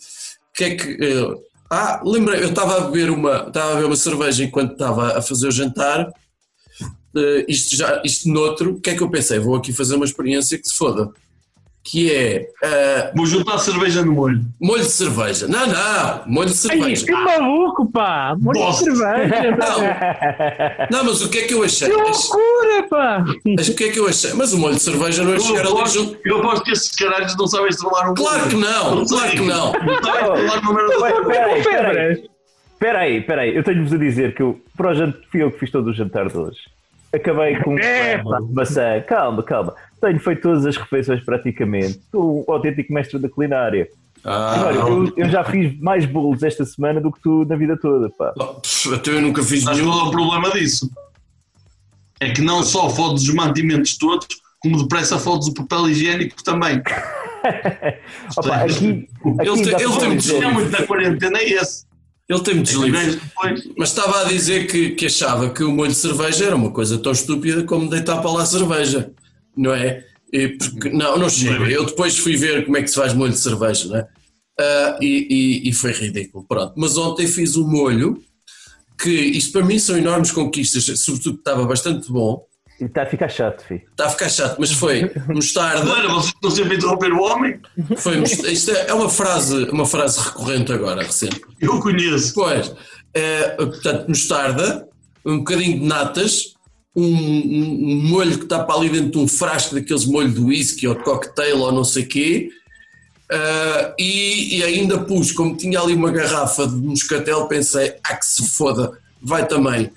que é que eh, ah, lembrei, eu estava a beber uma, estava a beber uma cerveja enquanto estava a fazer o jantar. Eh, isto já, isto noutro, o que é que eu pensei? Vou aqui fazer uma experiência que se foda. Que é eh, Vou juntar cerveja no molho. molho de cerveja. Não, não, molho de Ai, cerveja. que maluco, pá! Molho de Bosta. cerveja, pá. Não, não, mas o que é que eu achei? Que loucura, pá! Mas o que é que eu achei? Mas o molho de cerveja não é chegar ali junto. eu aposto que esses caralhos não sabem estralar um Claro que não, claro que não. Não sabem de espera aí. Febras. Espera aí, espera aí. Eu tenho-vos a dizer que eu, para o jantar, fui eu que fiz todo o jantar de hoje. Acabei com É, maçã. Calma, calma. Tenho feito todas as refeições praticamente. Sou o autêntico mestre da culinária. Ah, Agora, eu, eu já fiz mais bolos esta semana do que tu na vida toda, pá. pff, até eu nunca fiz Mas nenhum. qual é o problema disso? É que não só fodes os mantimentos todos, como depressa fodes o papel higiênico também. Opa, aqui, aqui Ele tem- ele tem um É muito na quarentena é esse. Ele tem muitos livros. depois. Mas estava a dizer que, que achava que o molho de cerveja era uma coisa tão estúpida como deitar para lá a cerveja, não é? E porque- não, não chega. Eu depois fui ver como é que se faz molho de cerveja, não é? Ah, e, e- e foi ridículo, pronto. Mas ontem fiz um molho que, isto para mim são enormes conquistas, sobretudo que estava bastante bom. E está a ficar chato, filho. Está a ficar chato, mas foi mostarda. Mano, vocês estão sempre a interromper o homem? Foi, isto é é uma frase, uma frase recorrente agora, recente. Eu conheço. Pois, é, portanto, mostarda, um bocadinho de natas, um, um- um molho que está para ali dentro de um frasco daqueles molhos de whisky ou de cocktail ou não sei quê, ah, e, e ainda pus, como tinha ali uma garrafa de moscatel, pensei, ah que se foda, vai também.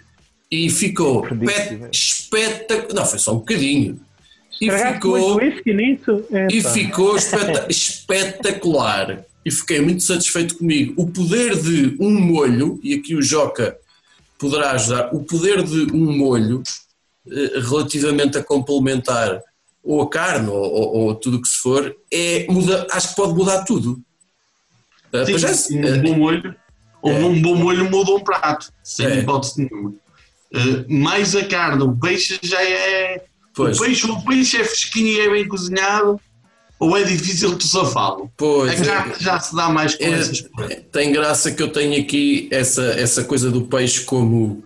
E ficou Desperdício, espetacular, não, foi só um bocadinho. E Estragaste ficou... nisso? E ficou espeta- espetacular. E fiquei muito satisfeito comigo. O poder de um molho, e aqui o Joca poderá ajudar, o poder de um molho eh, relativamente a complementar ou a carne ou, ou- ou tudo o que se for, é, muda, acho que pode mudar tudo. Eh, Sim, é, um eh, bom molho. Ou um bom molho muda um prato. Sem É. hipótese nenhuma. Uh, mais a carne, o peixe já é. Pois. O peixe, o peixe é fresquinho e é bem cozinhado, ou é difícil de safá-lo. pois, A carne já se dá mais com É, essas coisas. tem graça que eu tenho aqui essa, essa coisa do peixe como,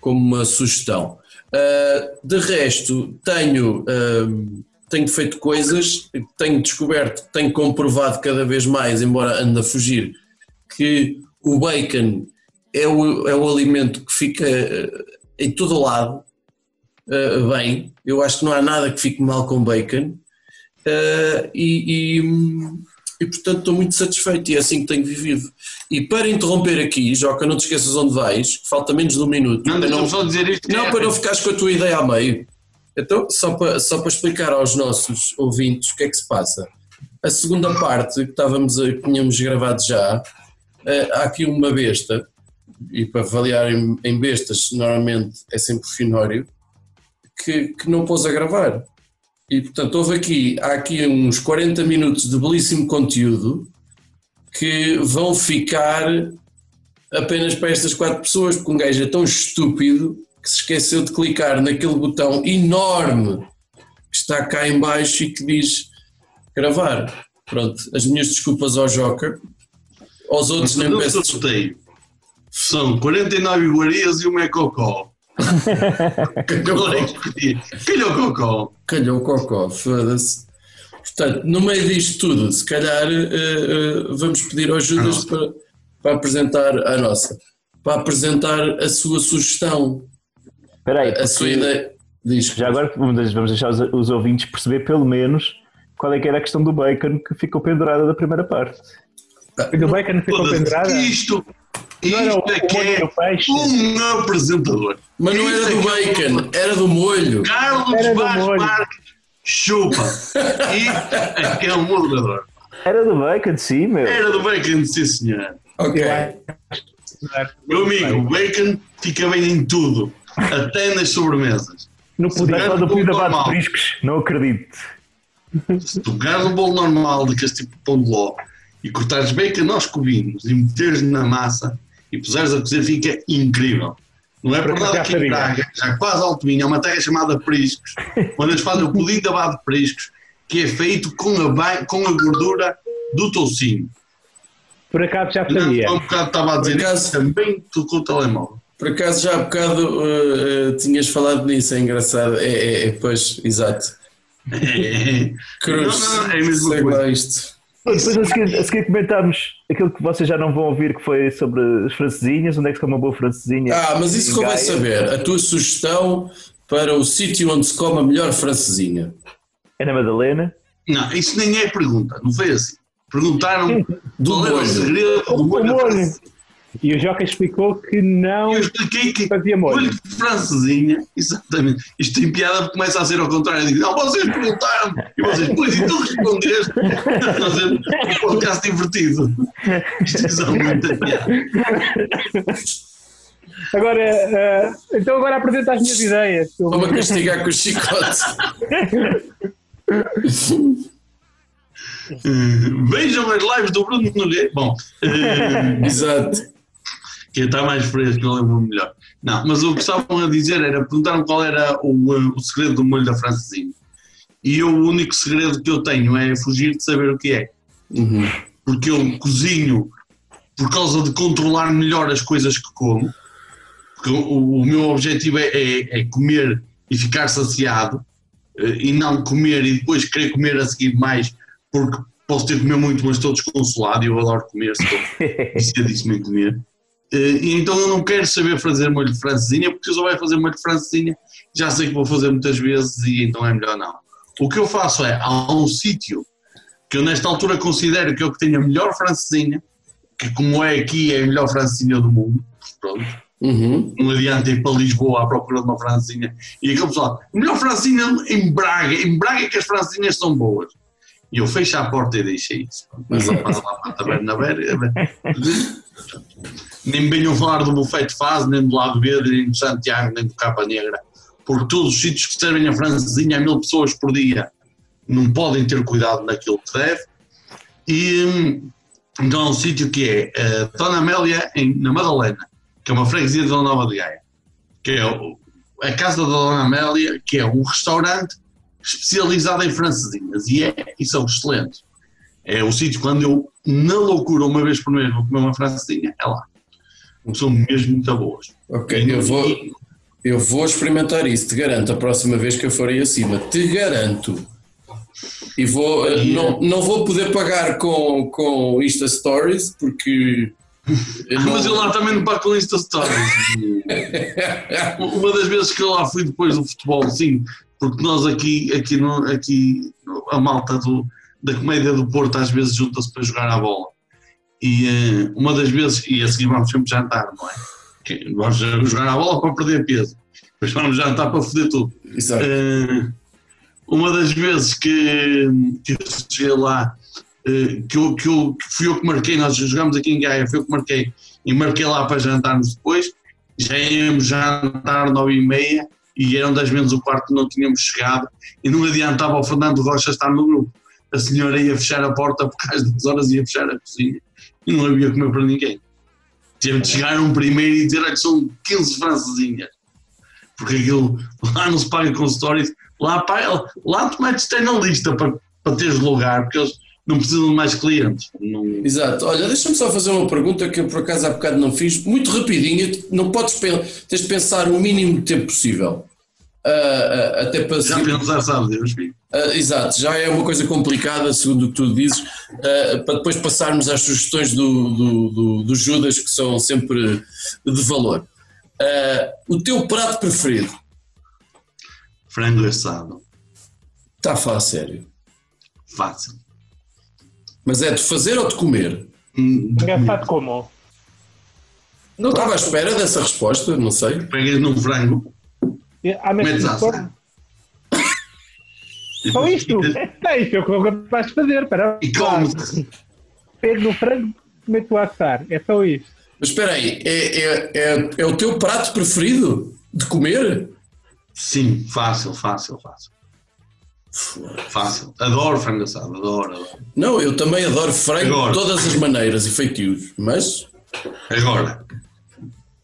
como uma sugestão. Ah, de resto, tenho, ahm, tenho feito coisas, tenho descoberto, tenho comprovado cada vez mais, embora ande a fugir, que o bacon é o, é o alimento que fica eh, em todo o lado ah, bem. Eu acho que não há nada que fique mal com bacon. Ah, e, e, e, portanto estou muito satisfeito e é assim que tenho vivido. E para interromper aqui, Joca, não te esqueças onde vais, que falta menos de um minuto. Não, para só dizer isto. não, é- para não ficares com a tua ideia a meio. Então, só para, só para explicar aos nossos ouvintes o que é que se passa. A segunda parte que estávamos que tínhamos gravado já, eh, há aqui uma besta, e para avaliar em, em bestas normalmente é sempre finório, que, que não pôs a gravar. E portanto, houve aqui, há aqui uns 40 minutos de belíssimo conteúdo que vão ficar apenas para estas quatro pessoas, porque um gajo é tão estúpido que se esqueceu de clicar naquele botão enorme que está cá em baixo e que diz gravar. Pronto, as minhas desculpas ao Joker. Aos outros nem Eu peço sorteio. São 49 iguarias e uma é cocó. É? Calhou cocó. Calhou o cocó, foda-se. Portanto, no meio disto tudo, se calhar eh, eh, vamos pedir ao Judas para, para apresentar a nossa, para apresentar a sua sugestão, Espera aí, a sua ideia. Diz já agora vamos deixar os, os ouvintes perceber pelo menos qual é que era a questão do bacon que ficou pendurada da primeira parte. E do bacon ficou pendurada? Isto, Não isto é o que molho é do peixe? um apresentador. Mas não era do é que é bacon, era do molho. Carlos Vaz. Marques chupa. E é que é um moderador. Era do bacon, sim, meu. Era do bacon, sim senhor. Ok. Que não. Meu amigo, o bacon fica bem em tudo. Até nas sobremesas. No falar do pudim da bate normal. de priscos? Não acredito. Se tocares um bolo normal, daquele tipo de pão de ló, e cortares bacon aos cubinhos e meteres na massa e puseres a cozer, fica incrível. Não é Por nada já aqui em. Braga, já quase alto minho, há uma terra chamada Priscos, onde eles fazem o pudim da bade de Priscos, que é feito com a, com a gordura do toucinho. Por acaso já Não, sabia. há um bocado estava a dizer Por acaso- isso, também tocou o telemóvel. Por acaso já há bocado uh, uh, tinhas falado nisso, é engraçado. É, é, é pois, exato. Cruz, Não, não, é a mesma coisa. isto. Depois a seguir, a seguir comentámos aquilo que vocês já não vão ouvir, que foi sobre as francesinhas, onde é que está uma boa francesinha. Ah, mas isso convém saber. A tua sugestão para o sítio onde se come a melhor francesinha. É na Madalena. Não, isso nem é pergunta, não foi assim. Perguntaram Do qual era o segredo do O molho. E o Joca explicou que não Eu expliquei que fazia molho. molho de francesinha, exatamente. Isto tem piada porque começa a ser ao contrário. Eu digo, não, vocês perguntaram e vocês, pois, e tu respondeste. Fazer um podcast divertido. Isto é muita piada. Agora, eh, então agora apresenta as minhas ideias. Vamos castigar com o chicote. Eh, Vejam as lives do Bruno Nogueira. Bom, eh, Exato. Que está mais fresco, eu lembro melhor. Não, mas o que estavam a dizer era, perguntaram qual era o, eh, o segredo do molho da francesinha. E eu, o único segredo que eu tenho é fugir de saber o que é. Uhum. Porque eu cozinho por causa de controlar melhor as coisas que como. Porque o, o meu objetivo é, é- é comer e ficar saciado eh, e não comer e depois querer comer a seguir mais porque posso ter comer muito, mas estou desconsolado e eu adoro comer, estou viciadíssimo em comer. Eh, E então eu não quero saber fazer molho de francesinha porque se eu só vai fazer molho de francesinha já sei que vou fazer muitas vezes e então é melhor não. O que eu faço é, há um sítio que eu nesta altura considero que é o que tem a melhor francesinha, que como é aqui é a melhor francesinha do mundo, pronto, Uhum. não adianta ir para Lisboa à procura de uma francesinha. E aquele pessoal, a melhor francesinha em Braga, em Braga é que as francesinhas são boas. E eu fecho a porta e deixei isso. Mas lá para lá para a taberna Vera, nem me venham falar do bufete fase, nem do lado verde, nem do Santiago, nem do Capa Negra. Porque todos os sítios que servem a francesinha a mil pessoas por dia não podem ter cuidado naquilo que deve. E hum, então é um sítio que é eh, Dona Amélia, em, na Madalena, que é uma freguesia de Dona Nova de Gaia, que é o- a casa da Dona Amélia, que é um restaurante especializado em francesinhas e, é, e são excelentes. É o sítio quando eu, na loucura, uma vez por mês, vou comer uma francesinha, é lá. São mesmo muito boas. Ok, eu vou, eu vou experimentar isso, te garanto, a próxima vez que eu forem acima, te garanto. E vou, eh, não, não vou poder pagar com, com Insta Stories, porque. eu não- Mas eu lá também não pago com Insta Stories. Uma das vezes que eu lá fui depois do futebol, sim, porque nós aqui, aqui, no, aqui a malta do, da comédia do Porto às vezes junta-se para jogar à bola. E eh, uma das vezes, e a seguir vamos sempre jantar, não é? Que vamos jogar à bola para perder peso, depois vamos jantar para foder tudo. Exato. Eh, uma das vezes que, que eu cheguei lá, eh, que, eu, que, eu, que fui eu que marquei, nós jogamos aqui em Gaia, fui eu que marquei e marquei lá para jantarmos depois. Já íamos jantar nove e meia e eram 10 menos o quarto, não tínhamos chegado e não adiantava o Fernando Rocha estar no grupo. A senhora ia fechar a porta porque às 10 horas ia fechar a cozinha e não havia comer para ninguém. Teve de chegar um primeiro e dizer: Olha, são 15 francesinhas. Porque aquilo lá não se paga com stories, lá, lá tu metes-te na lista para, para teres lugar, porque eles não precisam de mais clientes. Não, Exato. Olha, deixa-me só fazer uma pergunta que eu por acaso há bocado não fiz, muito rapidinha, não podes tens de pensar o mínimo tempo possível. Ah, até para já seguir- Deus, filho. Ah, exato, já é uma coisa complicada, segundo o que tu dizes, ah, para depois passarmos às sugestões do, do, do- do Judas, que são sempre de valor. Ah, o teu prato preferido? Frango assado. Está a falar sério. Fácil. Mas é de fazer ou de comer? Hum, Engraçado como. Não estava à espera dessa resposta, não sei. Pegas num frango, a assar. só isto? É isso, é o que eu capaz de fazer. Espera, E come Pego no frango, meto a assar. É só isto. Mas espera aí, é, é, é, é o teu prato preferido de comer? Sim, fácil, fácil, fácil. Fácil. Adoro frango assado, adoro, adoro. Não, eu também adoro frango Agora. de todas as maneiras e feitios, mas Agora,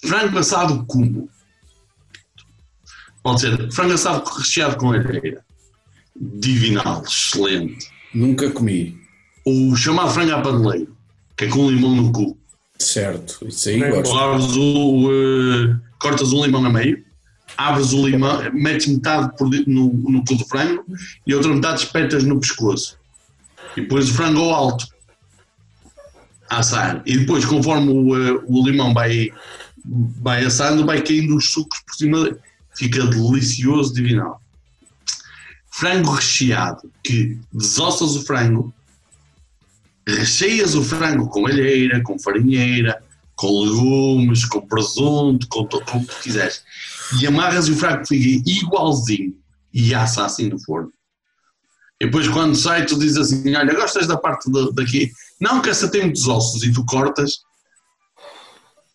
frango assado como? Pode ser frango assado recheado com alheira. Divinal, excelente. nunca comi. O chamado frango à paneleiro, que é com limão no cu. Certo, isso aí Bem gosto. Abres o, eh, cortas um limão a meio, abres o limão, metes metade no, no cu do frango e outra metade espetas no pescoço. E pões o frango ao alto a assar. E depois, conforme o, eh, o limão vai, vai assando, vai caindo os sucos por cima. dele. Fica delicioso, divinal. Frango recheado, que desossas o frango, recheias o frango com alheira, com farinheira, com legumes, com presunto, com, com o que quiseres. E amarras e o frango fica igualzinho e assa assim no forno. E depois quando sai tu dizes assim, olha, gostas da parte da- daqui? Não, que essa tem muitos ossos e tu cortas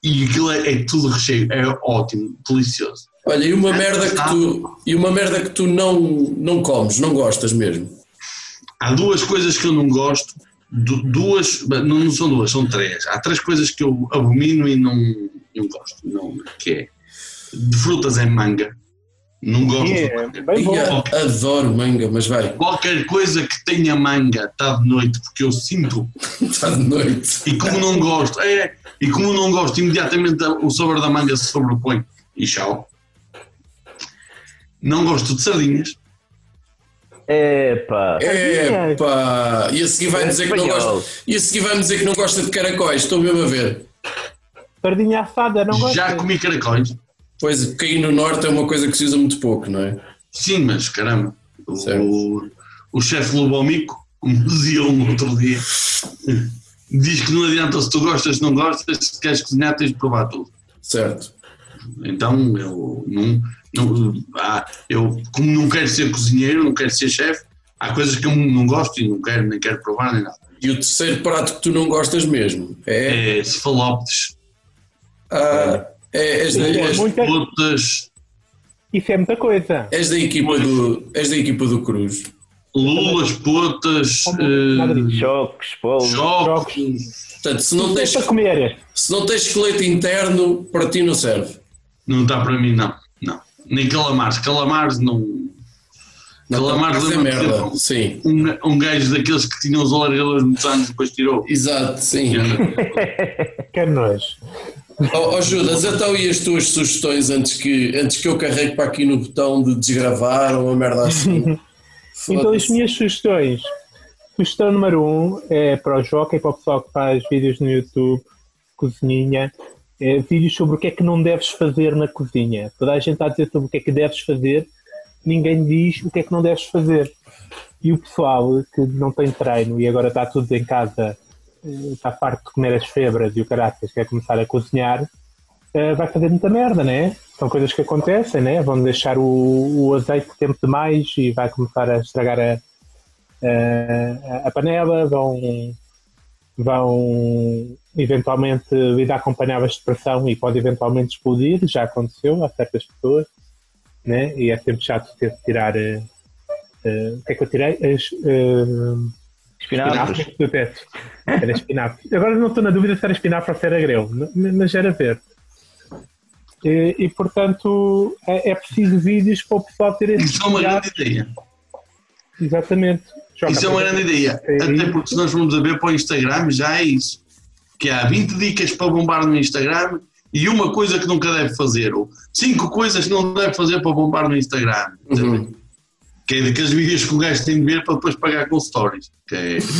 e aquilo é, é tudo recheio, é ótimo, delicioso. Olha, e uma merda que tu, e uma merda que tu não, não comes, não gostas mesmo. Há duas coisas que eu não gosto, du- duas, não, são duas, são três. Há três coisas que eu abomino e não, não gosto. Não, que é. De frutas é manga. Não gosto de É, manga. bem bom. Ia, adoro manga, mas vai, Qualquer coisa que tenha manga está de noite, porque eu sinto. está de noite. E como não gosto, é, e como não gosto, imediatamente o sabor da manga se sobrepõe. E tchau. Não gosto de sardinhas. Epá. Epá, e a seguir vai dizer que não gosta. E a seguir vai dizer que não gosta de caracóis, estou mesmo a ver. Sardinha assada, não gosto. Já comi caracóis. Pois, porque aí no norte é uma coisa que se usa muito pouco, não é? Sim, mas caramba. Certo. O, o chefe Lobomico, como dizia um no outro dia, diz que não adianta se tu gostas, se não gostas, se queres cozinhar, tens de provar tudo. Certo. Então eu não, não ah, eu como não quero ser cozinheiro, não quero ser chefe, há coisas que eu não gosto e não quero, nem quero provar nem nada. E o terceiro prato que tu não gostas mesmo é. É cefalópodes, Ah, é és, da, és, Muita- Isso é muita coisa. és da equipa do, és da equipa do Cruz. lulas, Nada eh. Choques, polos. jogos. Portanto, se não, tens, Para comer. se não tens esqueleto interno, para ti não serve. Não dá para mim, não. Nem calamares. Calamares não. Não, Calamares é merda. Sim. Um, um gajo daqueles que tinham os alargadores muitos anos e depois tirou. Exato, sim. Que nojo. Ó oh, Judas, então e as tuas sugestões antes que, antes que eu carregue para aqui no botão de desgravar ou uma merda assim? Então, as minhas sugestões. Sugestão número um é para o Joca e para o pessoal que faz vídeos no YouTube, cozinha, é, vídeos sobre o que é que não deves fazer na cozinha. Toda a gente está a dizer sobre o que é que deves fazer, ninguém diz o que é que não deves fazer. E o pessoal que não tem treino e agora está tudo em casa, eh, está farto de comer as febras e o caráter quer começar a cozinhar, eh, vai fazer muita merda, né? São coisas que acontecem, né? Vão deixar o, o azeite tempo demais e vai começar a estragar a, a, a panela, vão, vão eventualmente lidar com panelas de pressão e pode eventualmente explodir, já aconteceu a certas pessoas, né? E é sempre chato ter de tirar. eh, eh, o que é que eu tirei? As, eh, Espinafres. Espinafres do teto. Era espinafre. Agora não estou na dúvida se era espinafre ou se era greu, mas era verde. E, e, portanto é, é preciso vídeos para o pessoal ter esse Isso é uma grande ideia. Exatamente. Joga, Isso é uma grande ideia. É Até porque se nós formos a ver para o Instagram, já é isso. Que há 20 dicas para bombar no Instagram e uma coisa que nunca deve fazer. Ou 5 coisas que não deve fazer para bombar no Instagram. Uhum. Que é daqueles vídeos que o gajo tem de ver para depois pagar com stories. Que é...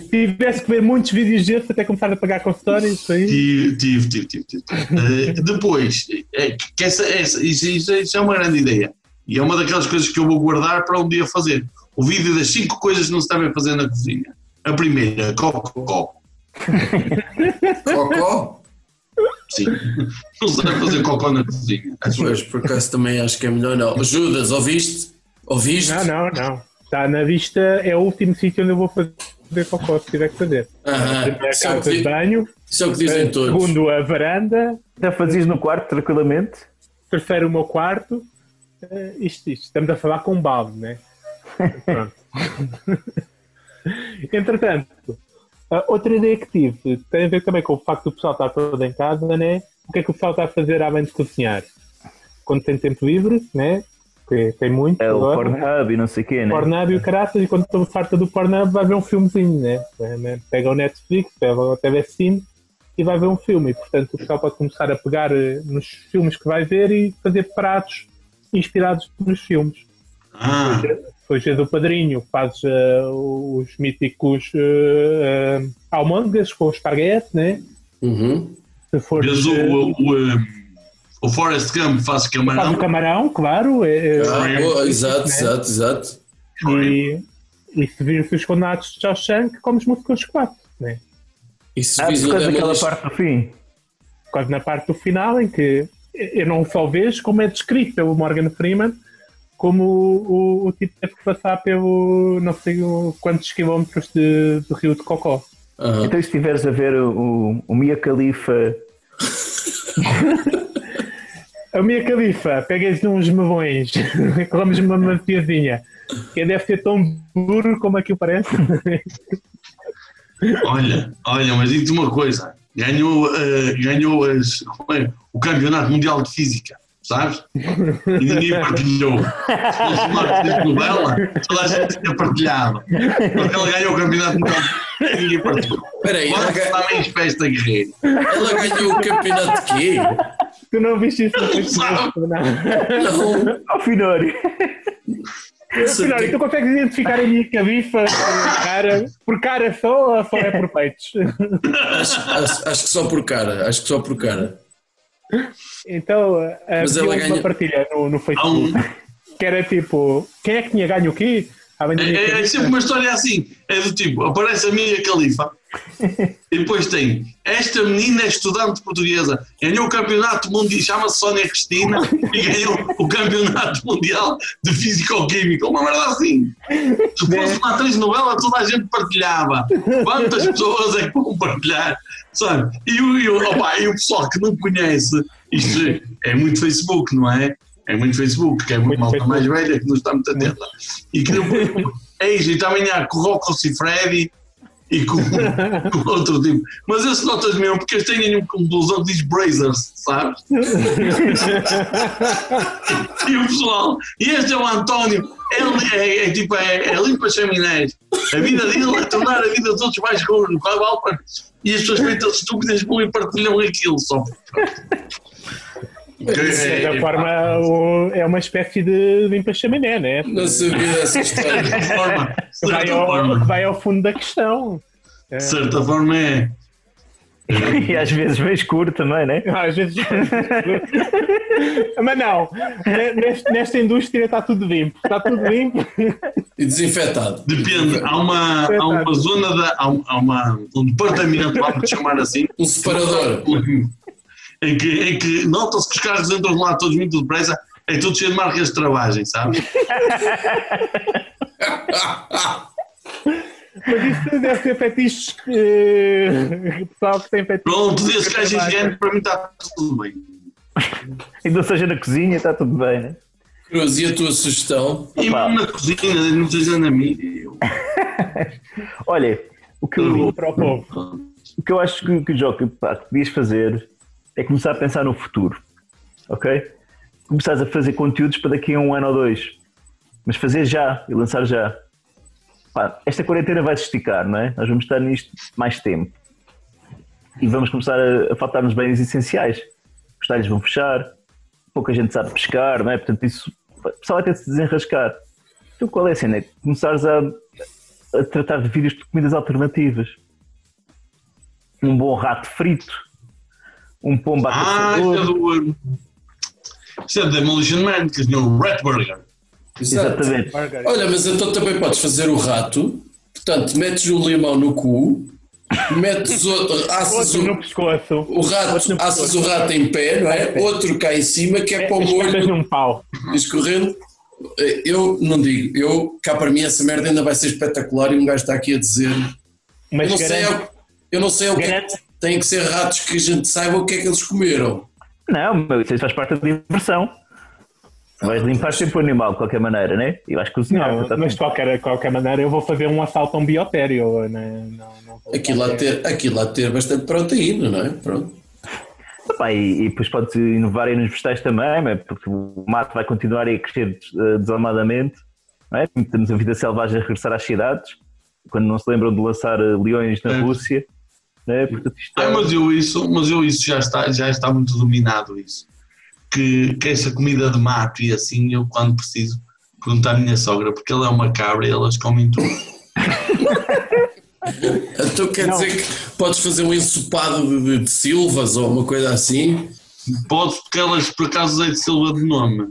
Se tivesse que ver muitos vídeos desses até começar a pagar com stories, isso aí. Tive, tive, tive, tive. tive. Eh, depois, é, que essa, essa, isso, isso- isso é uma grande ideia. E é uma daquelas coisas que eu vou guardar para um dia fazer. O vídeo das 5 coisas que não se devem fazer na cozinha. A primeira, cocó. Cocó? Sim. Não se deve fazer cocó na cozinha. Pois, por acaso também acho que é melhor não. Judas, ouviste? Ouviste? Não, não, não. Está na vista, é o último sítio onde eu vou fazer cocó, se tiver que fazer. Aham. Primeiro a é o casa que de banho, isso é o que dizem eh, todos. segundo a varanda, Já fazias no quarto tranquilamente? terceiro o meu quarto. Eh, isto, isto, estamos a falar com um balde, né? Pronto. Entretanto, outra ideia que tive tem a ver também com o facto do pessoal estar todo em casa, né? O que é que o pessoal está a fazer além de cozinhar? Quando tem tempo livre, né? Que tem muito É o agora. Pornhub e não sei o quê, né? Pornhub e o caraças, e quando estou farta do Pornhub vai ver um filmezinho, né? né? Pega o Netflix, pega o TV Cine e vai ver um filme. E, portanto, o pessoal pode começar a pegar eh, nos filmes que vai ver e fazer pratos inspirados nos filmes. Ah, Depois é do Padrinho, faz eh, os míticos uh, uh, almôndegas com esparguete, né? Uhum. Se for vês o, o, o, o Forrest Gump faz faz camarão. o camarão, claro. é- é- Ah, boa, exato, né? exato, exato. E, e se vir os condenados de Shawshank, comes muito com chocolate, né? Isso Ah, por causa daquela parte do fim. quase na parte do final, em que eu não só vejo como é descrito pelo Morgan Freeman, como o, o, o tipo teve que passar pelo não sei quantos quilómetros de, do rio de Cocó. Aham. Então, se estiveres a ver o, o, o Mia Khalifa, A minha califa, pegas uns melões, comes uma maciazinha, que deve ser tão duro como aquilo parece. Olha, olha, mas digo-te uma coisa. ganhou, eh, ganhou as- como é? o Campeonato Mundial de Física, sabes? E ninguém partilhou. Se fosse uma atriz de novela, toda a gente tinha partilhado. Porque ele ganhou o Campeonato Mundial ninguém partilhou. Espera aí, ela, Quanto ga- também festa guerreiro. ela ganhou o campeonato de quê? Tu não viste isso no? Facebook, não? Não. Ao Finório. Finório, tu consegues identificar a minha cabifa por cara, por cara só ou só é por peitos? Acho, acho- acho que só por cara, acho que só por cara. Então, havia ela uma ganha- partilha no, no Facebook um, que era tipo: quem é que tinha ganho o quê? É, é- é sempre uma história assim. É do tipo, aparece a minha califa e depois tem esta menina é estudante portuguesa, ganhou o campeonato mundial, chama-se Sónia Cristina e ganhou o campeonato mundial de físico-química. Uma merda assim. Se fosse uma atriz novela, toda a gente partilhava. Quantas pessoas é que vão partilhar? Sabe? E o, e, o, opa, e o pessoal que não conhece, isto é muito Facebook, não é? É muito Facebook, que é muito, Muito malta Facebook. mais velha que não está muito atenta. E que depois, eis, e também há com o Rocco Freddy e com, com outro tipo. Mas esse notas mesmo, porque eles têm um, um blusão que diz Brazers, sabes? e o pessoal, e este é o António, ele é, é tipo, é, é limpa chaminés. A vida dele é tornar a vida dos outros mais ruim. E as pessoas feitas estúpidas vão e partilham aquilo só. De certa forma, o- é uma espécie de limpa chaminé, né? Não sabia essa De história. certa forma, de Vai ao, forma, vai ao fundo da questão. de certa forma é. E às vezes bem escuro também, né? Às vezes. Mas não, neste- nesta indústria está tudo limpo. Está tudo limpo. E desinfetado. Depende, há uma, há uma zona, da, há, um- há uma, um departamento, vamos chamar assim, Um separador. Em que, em que nota-se que os carros entram lá todos muito depressa, é tudo cheio de marcas de travagem, sabe? Mas isso deve ser fetiches. eh, pessoal que tem fetiches. Pronto, desse gajo higiênico, para mim está tudo bem. E não seja na cozinha, está tudo bem, né? Cruz, e a tua sugestão? E mesmo na cozinha, não seja na mídia. Olha, o que eu, Para o povo. o que eu acho que, que o pá, que podias fazer é começar a pensar no futuro, ok? Começares a fazer conteúdos para daqui a um ano ou dois, mas fazer já e lançar já. Pá, esta quarentena vai se esticar, não é? Nós vamos estar nisto mais tempo e vamos começar a, a faltar-nos bens essenciais. Os talhos vão fechar, pouca gente sabe pescar, não é? Portanto, isso pessoal vai ter de se desenrascar. Então, qual é a cena? É começares a, a tratar de vídeos de comidas alternativas um bom rato frito, um pombo a Ah, isso é do. Isso é do Demolition Man, que tinha o Rat Burger. Exato. Exatamente. Olha, mas então também podes fazer o rato. Portanto, metes o limão no cu, metes o, assas Outro no o, pescoço. o rato, assas o rato em pé, não é? Outro cá em cima, que é para o molho num pau. escorrendo. Eu não digo, eu cá para mim essa merda ainda vai ser espetacular e um gajo está aqui a dizer. Eu Mas não sei, ao- eu não sei o que é tem que ser ratos que a gente saiba o que é que eles comeram. Não, mas isso faz parte da diversão. Vais limpar sempre o animal de qualquer maneira, né? E vais cozinhar. Não, portanto, mas de qualquer, qualquer maneira eu vou fazer um assalto a um biotério. Né? Não, não Aquilo a ter, aquilo a ter bastante proteína, não é? Pronto. Pá, e, e depois pode-se inovar aí nos vegetais também, não é? porque o mato vai continuar a crescer eh, desalmadamente. É? Temos a vida selvagem a regressar às cidades, quando não se lembram de lançar eh, leões na É. Rússia. É? Portanto, isto é- Ah, mas eu isso, mas eu isso já está, já está muito dominado isso. Que, que essa comida de mato e assim, eu quando preciso pergunto à minha sogra, porque ela é uma cabra e elas comem tudo. Então quer Não. dizer que podes fazer um ensopado de, de- de silvas ou uma coisa assim? Pode, porque elas por acaso é de Silva de nome.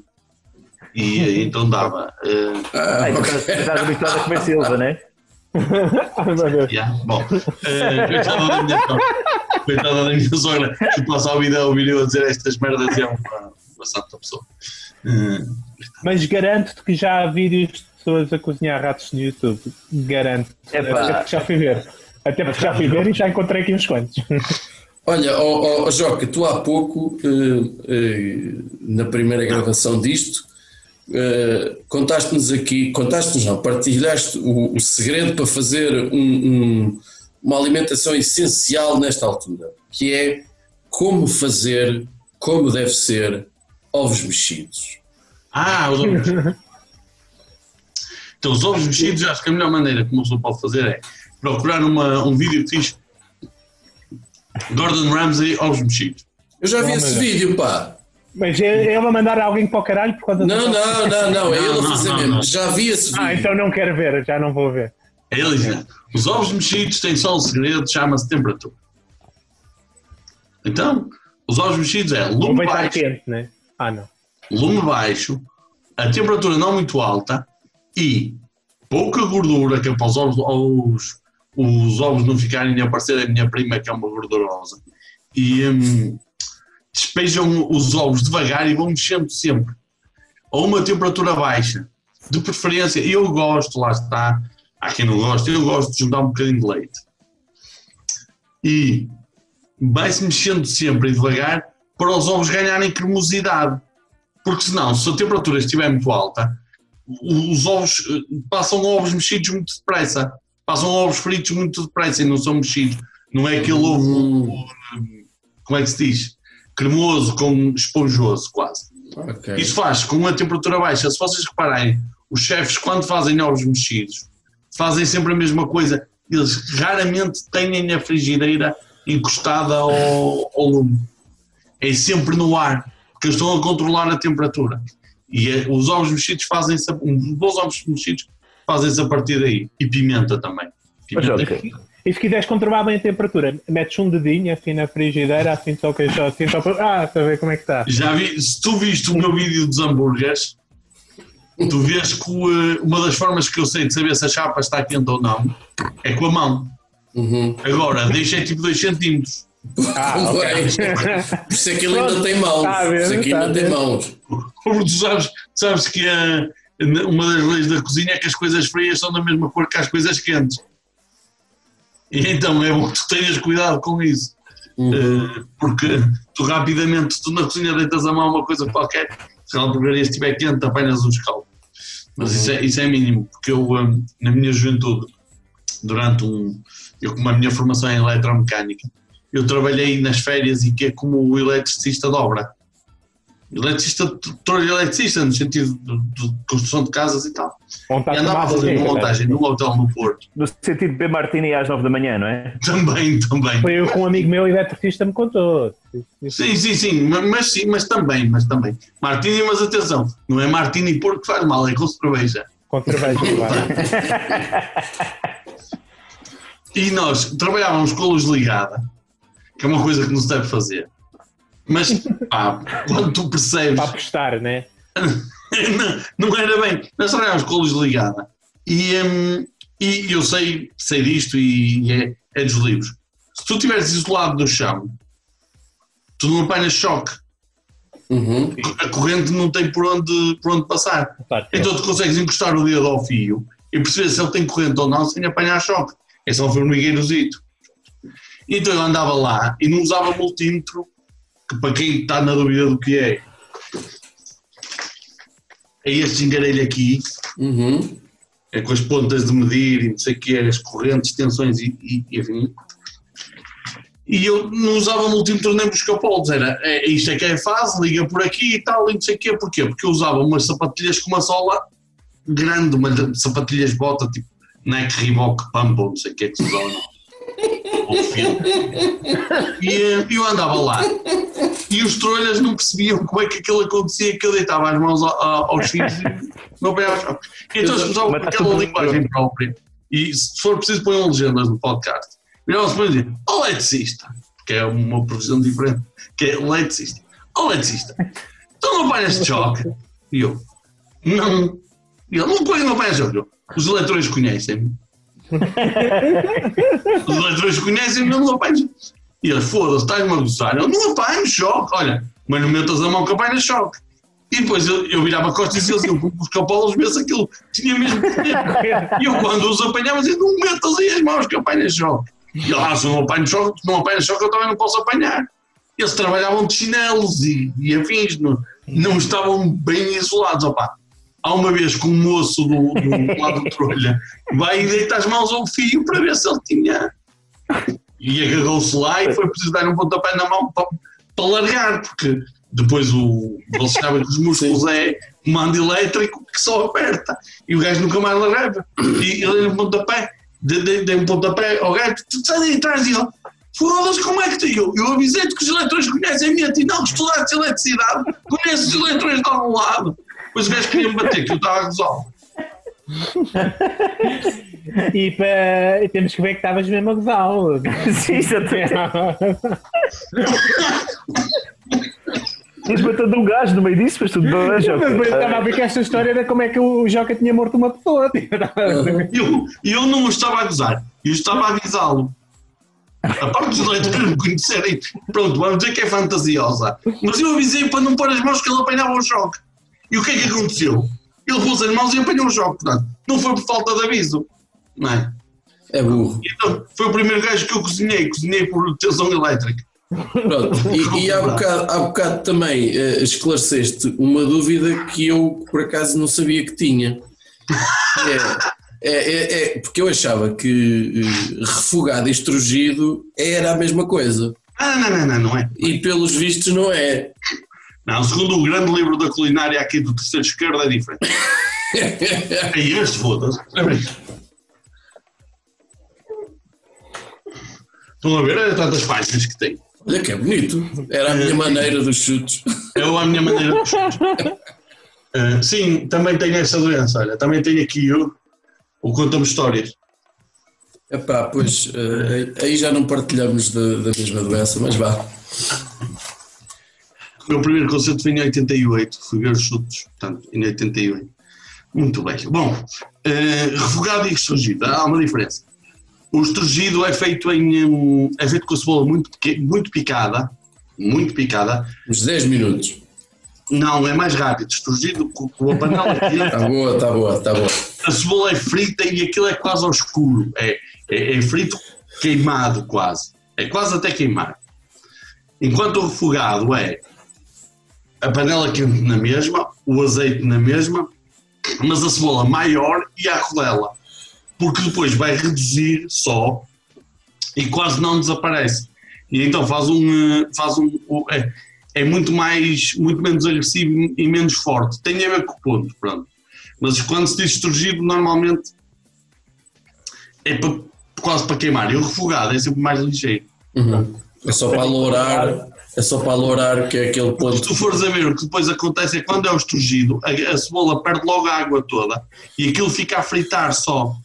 E então dava. eh, Ah, Ah, então ok. estás, estás habituado a comer silva, não é? Yeah, bom, eh, coitada da minha sogra. Coitada da minha sogra, que passa a vida a ouvir eu a dizer estas merdas e é uma, uma santa pessoa. Eh, Mas garanto-te que já há vídeos de pessoas a cozinhar ratos no YouTube. Garanto. Até porque já fui ver. Até porque já fui ver e já encontrei aqui uns quantos. Olha, ó, ó, Joca, tu há pouco, eh, eh, na primeira gravação disto, eh, contaste-nos aqui, contaste-nos não, partilhaste o, o segredo para fazer um- um- uma alimentação essencial nesta altura. que é como fazer, como deve ser, ovos mexidos. Ah, os ovos mexidos. Então, os ovos mexidos, acho que a melhor maneira que uma pessoa pode fazer é procurar uma, um vídeo que diz Gordon Ramsay, ovos mexidos. Eu já vi esse vídeo, pá. Mas ele mandar alguém para o caralho por causa Não, não, não, não, é ele a Não, fazer não, mesmo. não. Já vi esse vídeo. Ah, então não quero ver, já não vou ver. Ele diz, os ovos mexidos têm só um segredo, chama-se temperatura. Então, os ovos mexidos é lume baixo, quente, né? Ah, não. lume baixo, a temperatura não muito alta e pouca gordura, que é para os ovos, os, os ovos não ficarem a aparecer a minha prima, que é uma gordurosa. E hum, despejam os ovos devagar e vão mexendo sempre. A uma temperatura baixa. De preferência, eu gosto, lá está, há quem não gosta, eu gosto de juntar um bocadinho de leite. E vai-se mexendo sempre e devagar para os ovos ganharem cremosidade. Porque senão, se a temperatura estiver muito alta, os ovos eh, passam ovos mexidos muito depressa. Passam ovos fritos muito depressa e não são mexidos. Não é aquele ovo, eh, como é que se diz? Cremoso com esponjoso quase. Ok. Isso faz com uma temperatura baixa. Se vocês repararem, os chefes, quando fazem ovos mexidos, fazem sempre a mesma coisa. Eles raramente têm a frigideira encostada ao, ao lume. É sempre no ar, porque eles estão a controlar a temperatura. E eh, os ovos mexidos fazem-se, bons ovos mexidos fazem-se a partir daí. E pimenta também. Mas, Pimenta. E se quiseres controlar bem a temperatura, metes um dedinho assim na frigideira, assim só que só, assim só para. Ah, para ver como é que está. Já vi, se tu viste o meu vídeo dos hambúrgueres, tu vês que eh, uma das formas que eu sei de saber se a chapa está quente ou não é com a mão. Uhum. Agora, deixei tipo 2 centímetros. Ah, Como ok. é? Por isso é que ele ainda tem mãos. Tá a Por isso é que tá ainda tem mãos. Porque tu sabes, sabes que a- uma das leis da cozinha é que as coisas frias são da mesma cor que as coisas quentes. E então é bom que tu tenhas cuidado com isso. Eh, porque tu rapidamente, tu na cozinha deitas a mão uma coisa qualquer, se a porcaria estiver quente, apanhas um escaldo. Mas isso, é, isso é mínimo, porque eu, hum, na minha juventude, durante um. Eu, como a minha formação é em eletromecânica, eu trabalhei nas férias e que é como o eletricista de obra. Eletricista, tutor eletricista, no sentido de, de construção de casas e tal. Montar E andava a fazer uma montagem num hotel no Porto. No sentido de beber martini às 9 da manhã, não é? Também, também. Foi eu com um amigo meu eletricista me contou. Sim, sim, sim, ma- mas sim, mas também, mas também. Martini, mas atenção, não é Martini porque faz mal, é com cerveja. Com cerveja, claro. E nós trabalhávamos com a luz ligada, que é uma coisa que não se deve fazer. Mas, pá, quando tu percebes, Para apostar, né? não, não era bem, nós trabalhávamos com a luz ligada. E, hum, e eu sei, sei disto e é, é dos livros. Se tu estiveres isolado do chão, tu não apanhas choque. Uhum. A corrente não tem por onde, por onde passar. Que Então tu consegues encostar o dedo ao fio e perceber se ele tem corrente ou não sem apanhar choque. É só um formigueirozito. Então eu andava lá e não usava multímetro, que para quem está na dúvida do que é, é este engarelho aqui, Uhum. é com as pontas de medir e não sei o que é, as correntes, tensões e, e, e enfim. E eu não usava multímetro nem busca-polos, era é, isto é que é fase, liga por aqui e tal, e não sei o quê. Porquê? Porque eu usava umas sapatilhas com uma sola grande, umas sapatilhas bota, tipo Nike, Reebok, Pump, ou não sei o que é que se usava. E eh, eu andava lá. E os trolhas não percebiam como é que aquilo acontecia, que eu deitava as mãos ao- ao- aos fios e choque. Então eles tá aquela linguagem própria. E se for preciso, ponham legendas no podcast. Viravam-se para e diziam, ó eletricista, que é uma profissão diferente, que é eletricista. Ó eletricista, tu não apanhas de choque? E eu, não. E ele, não põe, não apanhas choque. Eu, Os eleitores conhecem-me. Os eleitores conhecem-me, eu não apanho. E ele, foda-se, estás-me a gozar. Eu não apanho choque. Olha, mas não metas a mão que apanha choque. E depois eu, eu virava a costa e dizia assim, eu vou buscar Paulo ver se aquilo tinha mesmo. E eu quando os apanhava dizia, não metas aí as mãos que apanha choque. E ele, ah, se não apanho choque, não apanha choque eu também não posso apanhar. Eles trabalhavam de chinelos e, e afins, não, não estavam bem isolados. Opa, há uma vez que um moço do, do lado do trolha vai e deita as mãos ao fio para ver se ele tinha. E agarrou-se lá e foi preciso dar um pontapé na mão para, para largar, porque depois o. Você sabe que os músculos é comando elétrico que só aperta e o gajo nunca mais largava. E ele deu um pontapé, dei, dei, um pontapé ao gajo, tu sai daí atrás e ele. Foda-se, como é que te eu? Eu avisei-te que os eletrões conhecem a ti, não, que estudaste eletricidade, conheces os eletrões de algum lado. Depois o gajo queria me bater, que eu estava a resolver. E, e temos que ver que estavas mesmo a gozá-lo. Sim, exatamente. Tinhas matado um gajo no meio disso, mas tudo bem, Mas eu estava a ver que esta história era como é que o Joca tinha morto uma pessoa. tipo. E eu, eu não o estava a gozar, eu estava a avisá-lo. A parte dos eleitores me conhecerem, pronto, vamos dizer que é fantasiosa. Mas eu avisei para não pôr as mãos que ele apanhava o choque. E o que é que aconteceu? Ele pôs as mãos e apanhou o choque, portanto, não foi por falta de aviso. Não é? É burro. Então, foi o primeiro gajo que eu cozinhei, cozinhei por tensão elétrica. Pronto. E, e há, bocado, há bocado também eh, esclareceste uma dúvida que eu por acaso não sabia que tinha. É, é, é- é- porque eu achava que eh, refogado e estrugido era a mesma coisa. Ah, não, não, não, não é. E pelos vistos não é. Não, segundo o grande livro da culinária aqui do terceiro esquerdo é diferente. É este, foda-se. É. Estão a ver? É tantas páginas que tem. Olha que é bonito. Era a minha maneira dos chutes. É a minha maneira de chute. Ah, sim, também tenho essa doença. Olha, também tenho aqui o, o Conta-me Histórias. Epá, pois eh, aí já não partilhamos da, da mesma doença, mas vá. O meu primeiro concerto foi em 88. Fui ver os chutes, portanto, em 88. Muito bem. Bom, eh, refogado e estrugido. Há uma diferença. O estrugido é feito em. hum, é feito com a cebola muito, muito picada. Muito picada. Uns 10 minutos. Não, é mais rápido. Estrugido com, com a panela quente. Está boa, está boa, está boa. a cebola é frita e aquilo é quase ao escuro. É, é, é frito queimado quase. É quase até queimar. Enquanto o refogado é a panela quente na mesma, o azeite na mesma, mas a cebola maior e a rodela. Porque depois vai reduzir só e quase não desaparece. E então faz um. eh, Faz um é, é muito mais, muito menos agressivo e menos forte. Tem a ver com o ponto, pronto. Mas quando se diz estrugido, normalmente é pa- quase para queimar. E o refogado é sempre mais ligeiro. Uhum. É só para alourar, é só para alourar que é aquele Se ponto. tu fores a ver, o que depois acontece é quando é o estrugido, a, a cebola perde logo a água toda e aquilo fica a fritar só.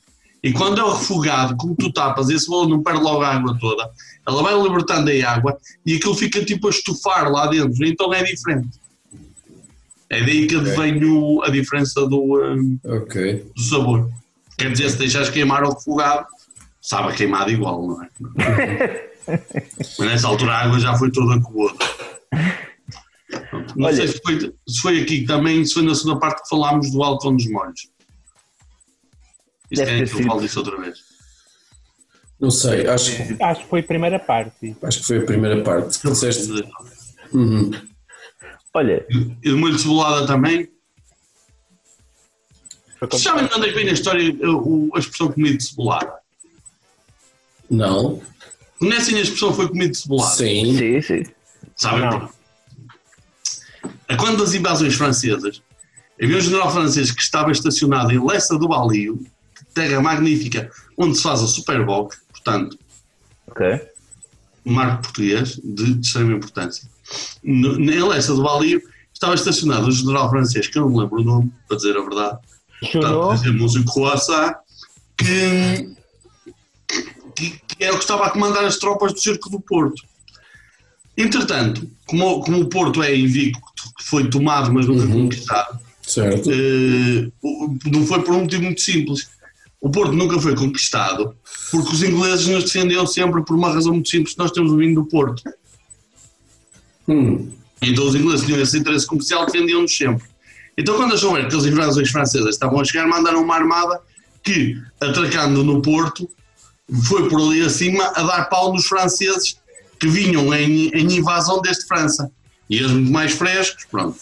E quando é o refogado, como tu tapas e a cebola não perde logo a água toda, ela vai libertando a água e aquilo fica tipo a estufar lá dentro. Então é diferente. É daí que vem o- a diferença do, hum, Ok. do sabor. Quer dizer, se deixares queimar o refogado, sabe a queimado igual, não é? Mas nessa altura a água já foi toda outro. Não Olha- sei se foi, se foi aqui também, se foi na segunda parte que falámos do Alto dos Molhos. Isto é que eu falo disso outra vez. Não sei, acho, que- Acho que foi a primeira parte. acho que foi a primeira parte. que Disseste. Uhum. Olha, E de molho de cebolada também. Vocês sabem de onde é que vem a história, o- a expressão comido de cebolada? Não. Conhecem a expressão foi comido de cebolada? Sim. sim, sim. Sabem? Não. A quando das invasões francesas, havia um general francês que estava estacionado em Lessa do Balio, terra magnífica, onde se faz a Super Bowl, portanto, Ok. um marco português de, de extrema importância. No- Em Lessa do Balio estava estacionado um general francês, que eu não me lembro o nome, para dizer a verdade, Chorou. portanto, dizemos um croissant, que, que, que é o que estava a comandar as tropas do cerco do Porto. Entretanto, como, como o Porto é invicto, foi tomado, mas nunca conquistado, Certo. eh, não foi por um motivo muito simples. O Porto nunca foi conquistado porque os ingleses nos defendiam sempre por uma razão muito simples: nós temos o vinho do Porto. Hum. Então os ingleses tinham esse interesse comercial, defendiam-nos sempre. Então, quando achou que as invasões francesas estavam a chegar, mandaram uma armada que, atracando no Porto, foi por ali acima a dar pau nos franceses que vinham em, em invasão desde França. E eles muito mais frescos, pronto.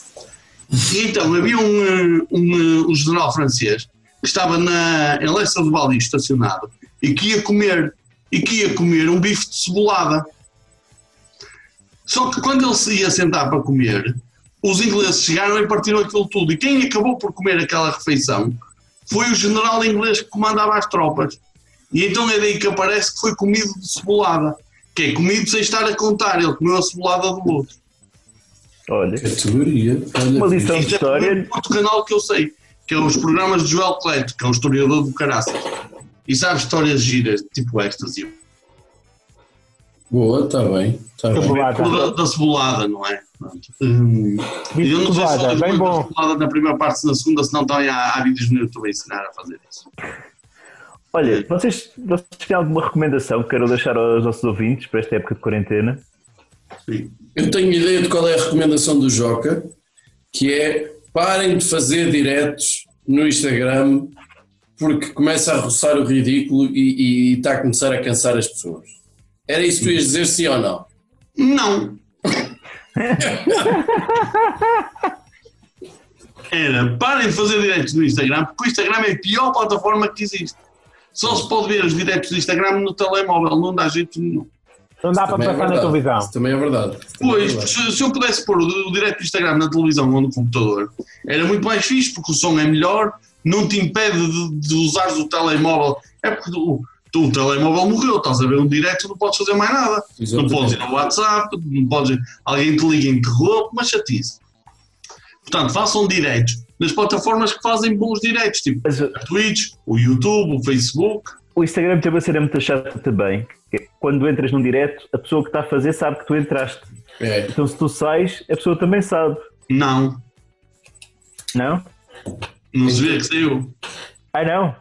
E então havia um, eh, um, eh, um general francês que estava na, em Leça do Bali estacionado e que ia comer. e que ia comer um bife de cebolada. Só que quando ele se ia sentar para comer, os ingleses chegaram e partiram aquilo tudo. E quem acabou por comer aquela refeição foi o general inglês que comandava as tropas. E então é daí que aparece que foi comido de cebolada. Que é comido sem estar a contar. Ele comeu a cebolada do outro. Olha, Categoria. Olha, uma lição de é história. primeiro outro canal que eu sei, que é os programas de Joel Cleto, que é um historiador do caraças. E sabe histórias giras, tipo ecstasy. Boa, está bem. Tá bem. Cebolada. Da, da cebolada, não é? Hum, eu não sei se bem da bom. cebolada na primeira parte, se na segunda, se não também há, há vídeos no YouTube a ensinar a fazer isso. Olha, vocês, vocês têm alguma recomendação que queiram deixar aos nossos ouvintes para esta época de quarentena? Sim. Eu tenho ideia de qual é a recomendação do Joca, que é parem de fazer diretos no Instagram porque começa a roçar o ridículo e, e está a começar a cansar as pessoas. Era isso que tu ias dizer, sim ou não? Não. Era, parem de fazer diretos no Instagram, porque o Instagram é a pior plataforma que existe. Só se pode ver os diretos do Instagram no telemóvel, não dá jeito nenhum. Não dá para é passar na verdade. televisão. Isso também é verdade. É Pois, verdade. se, se eu pudesse pôr o, o direto do Instagram na televisão ou no computador, era muito mais fixe, porque o som é melhor, não te impede de, de usares o telemóvel. É porque o, tu- o telemóvel morreu, estás a ver um direto, não podes fazer mais nada. Não Exatamente. podes ir no WhatsApp, não podes, alguém te liga e interrompe, mas chatice. Portanto, façam diretos nas plataformas que fazem bons diretos, tipo Mas a Twitch, o YouTube, o Facebook. o Instagram tem uma cena muito chata também. que é quando entras num direto, a pessoa que está a fazer sabe que tu entraste. É. Então se tu sais, a pessoa também sabe. Não, Não? não se vê que saiu. Ai não?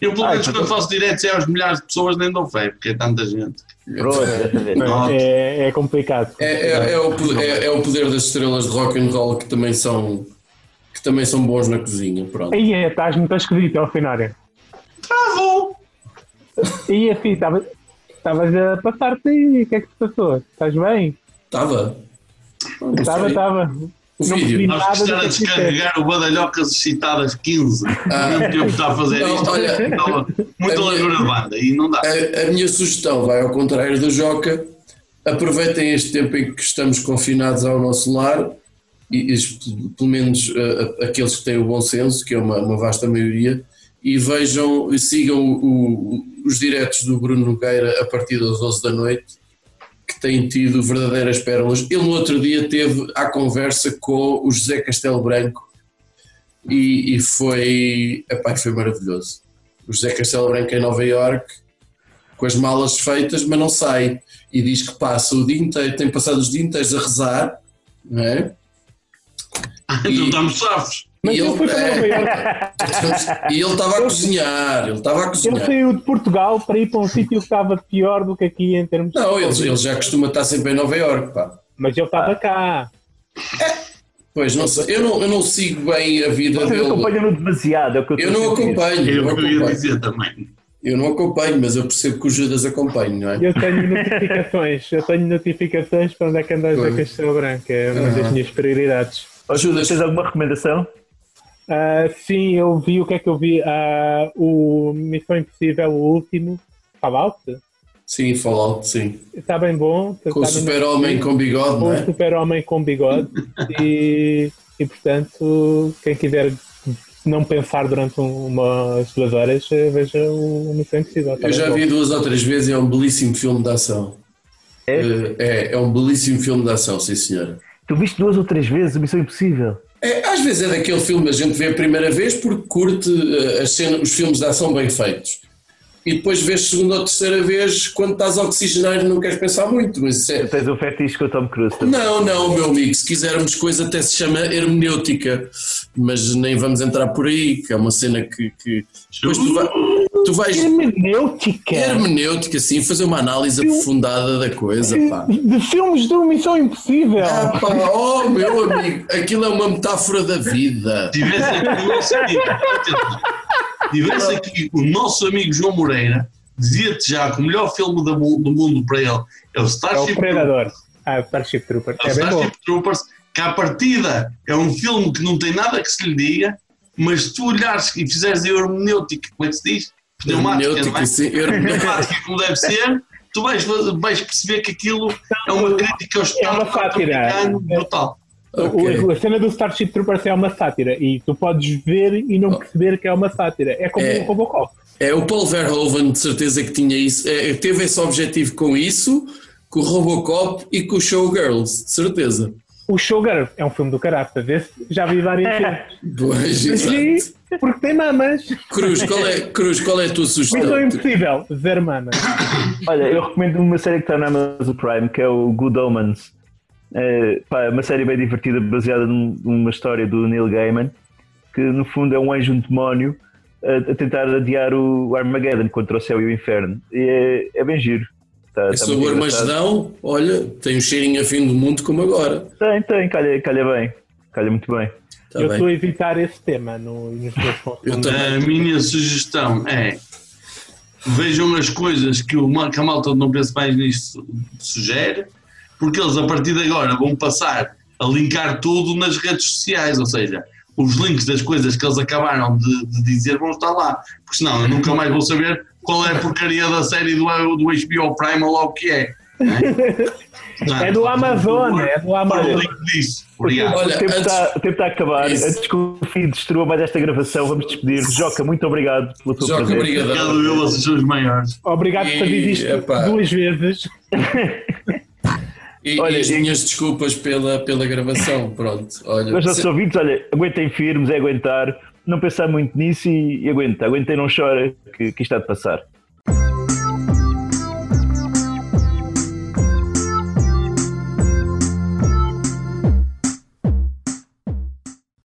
Eu, pelo Ah, menos, então- quando faço diretos é aos milhares de pessoas, nem dou fé, porque é tanta gente. Pronto, vez. Não. É, é complicado. É, é- é o, poder- é- é o poder das estrelas de rock and roll que também são, que também são bons na cozinha. Pronto. Aí é, estás muito esquisito ao final. Ah, vou! E assim, estavas estavas a passar-te aí. O que é que se passou? Estás bem? Estava. Estava, estava. Não vídeo. percebi Nós é que descarregar o Badalhocas excitadas 15. Ao mesmo tempo que está a fazer Não, isto. olha, Estava muito a minha- largura de banda e não dá. A, a minha sugestão vai ao contrário do Joca. Aproveitem este tempo em que estamos confinados ao nosso lar, e, e, pelo menos a- aqueles que têm o bom senso, que é uma, uma vasta maioria, e vejam e sigam o- o- os diretos do Bruno Nogueira a partir das 12 da noite, que têm tido verdadeiras pérolas. Ele no outro dia teve à conversa com o José Castelo Branco e, e foi, epá, foi maravilhoso. O José Castelo Branco em Nova Iorque com as malas feitas, mas não sai. E diz que passa o dia inteiro, tem passado os dias inteiros a rezar, não é? Então estamos safos. Mas E ele ele- foi para Nova é. Iorque. E ele estava a cozinhar, ele estava a Ele cozinhar. saiu de Portugal para ir para um sítio que estava pior do que aqui em termos Não, de. ele, ele já costuma estar sempre em Nova Iorque, pá. Mas ele estava cá. Pois, não sei, eu não, eu não sigo bem a vida Vocês dele. acompanham-no demasiado, é o que eu Eu estou não acompanho, eu É não acompanho. dizer também. Eu não acompanho, mas eu percebo que o Judas acompanha, não é? Eu tenho notificações. Eu tenho notificações para onde é que andas a Pois. Castelo Branco. É uma das Aham. minhas prioridades. Ó, Judas. Tens alguma recomendação? Ah, sim, eu vi o que é que eu vi. Ah, o Missão Impossível, o último, Fallout. Sim, Fallout, sim. Está bem bom. Com o no super-homem com bigode, com não o super-homem com bigode. e, e, portanto, quem quiser não pensar durante um- umas duas horas, eh, veja o Missão Impossível. Está Eu já bom. vi duas ou três vezes e é um belíssimo filme de ação. É? Eh, É, é um belíssimo filme de ação, sim senhora. Tu viste duas ou três vezes a Missão Impossível? É, às vezes é daquele filme que a gente vê a primeira vez porque curte eh, as cenas, os filmes de ação bem feitos. E depois vês segunda ou terceira vez quando estás a oxigenar e não queres pensar muito. Mas é... Tens um fetiche com o Tom Cruise também. Não, não, meu amigo, se quisermos coisa até se chama hermenêutica, mas nem vamos entrar por aí, que é uma cena que. que... Depois tu, vai- tu vais. Hermenêutica Hermenêutica, sim, fazer uma análise aprofundada da coisa, pá. de filmes do Missão Impossível. Ah, pá, oh meu amigo, aquilo é uma metáfora da vida. Tivesse aqui o nosso amigo, atenção, tivesse aqui o nosso amigo João Moreira, dizia-te já que o melhor filme do mu- do mundo para ele é o É o Starship Predador. Ah, Starship Trooper. É o É bem bom. Starship Troopers, que à partida é um filme que não tem nada que se lhe diga, mas se tu olhares e fizeres a hermenêutica, como é que se diz? Pneumática, não é? Sim. Pneumática como deve ser, tu vais, vais perceber que aquilo é uma crítica ao Estado uma sátira. brutal. Ok. O- A cena do Starship Troopers é uma sátira e tu podes ver e não perceber que é uma sátira. É como É. o Robocop. É o Paul Verhoeven, de certeza que tinha isso, é, teve esse objetivo com isso, com o Robocop e com o Showgirls, de certeza. O Showgirl é um filme do caraças. Esse já vi várias vezes. Pois, porque tem mamas. Cruz, qual é, Cruz, qual é a tua Missão sugestão? Impossível, zero mamas. Olha, eu recomendo uma série que está na Amazon Prime, que é o Good Omens. É, pá, é uma série bem divertida, baseada num- numa história do Neil Gaiman, que no fundo é um anjo, um demónio, a, a tentar adiar o Armageddon contra o céu e o inferno. E é, é bem giro. Tá, É tá sobre o. Armagedão, olha, tem um cheirinho a fim do mundo como agora. Tem, tem, calha, calha bem. Calha muito bem. Tá eu bem. estou a evitar esse tema no, nos meus. A minha sugestão é vejam as coisas que, o, que a malta não pensa mais nisso sugere, porque eles a partir de agora vão passar a linkar tudo nas redes sociais, ou seja, os links das coisas que eles acabaram de, de dizer vão estar lá, porque senão eu nunca mais vou saber qual é a porcaria da série do, do HBO Prime ou lá o que é. né? É do Amazon, é do Por o Amazon. Obrigado. Olha, o, tempo antes- está, o tempo está a acabar. Isso. Antes que o Fih destrua mais esta gravação, vamos despedir. Joca, muito obrigado pela tua Joca, presença. obrigado. Obrigado, eu, vocês são os maiores. Obrigado por fazer E, isto epá. duas vezes. E, Olha, e as e- minhas desculpas pela, pela gravação, pronto. Olha, Mas nossos se- ouvintes, olha, aguentem firmes, é aguentar, não pensar muito nisso e, e aguenta. Aguenta e não chora, que, que isto há de passar.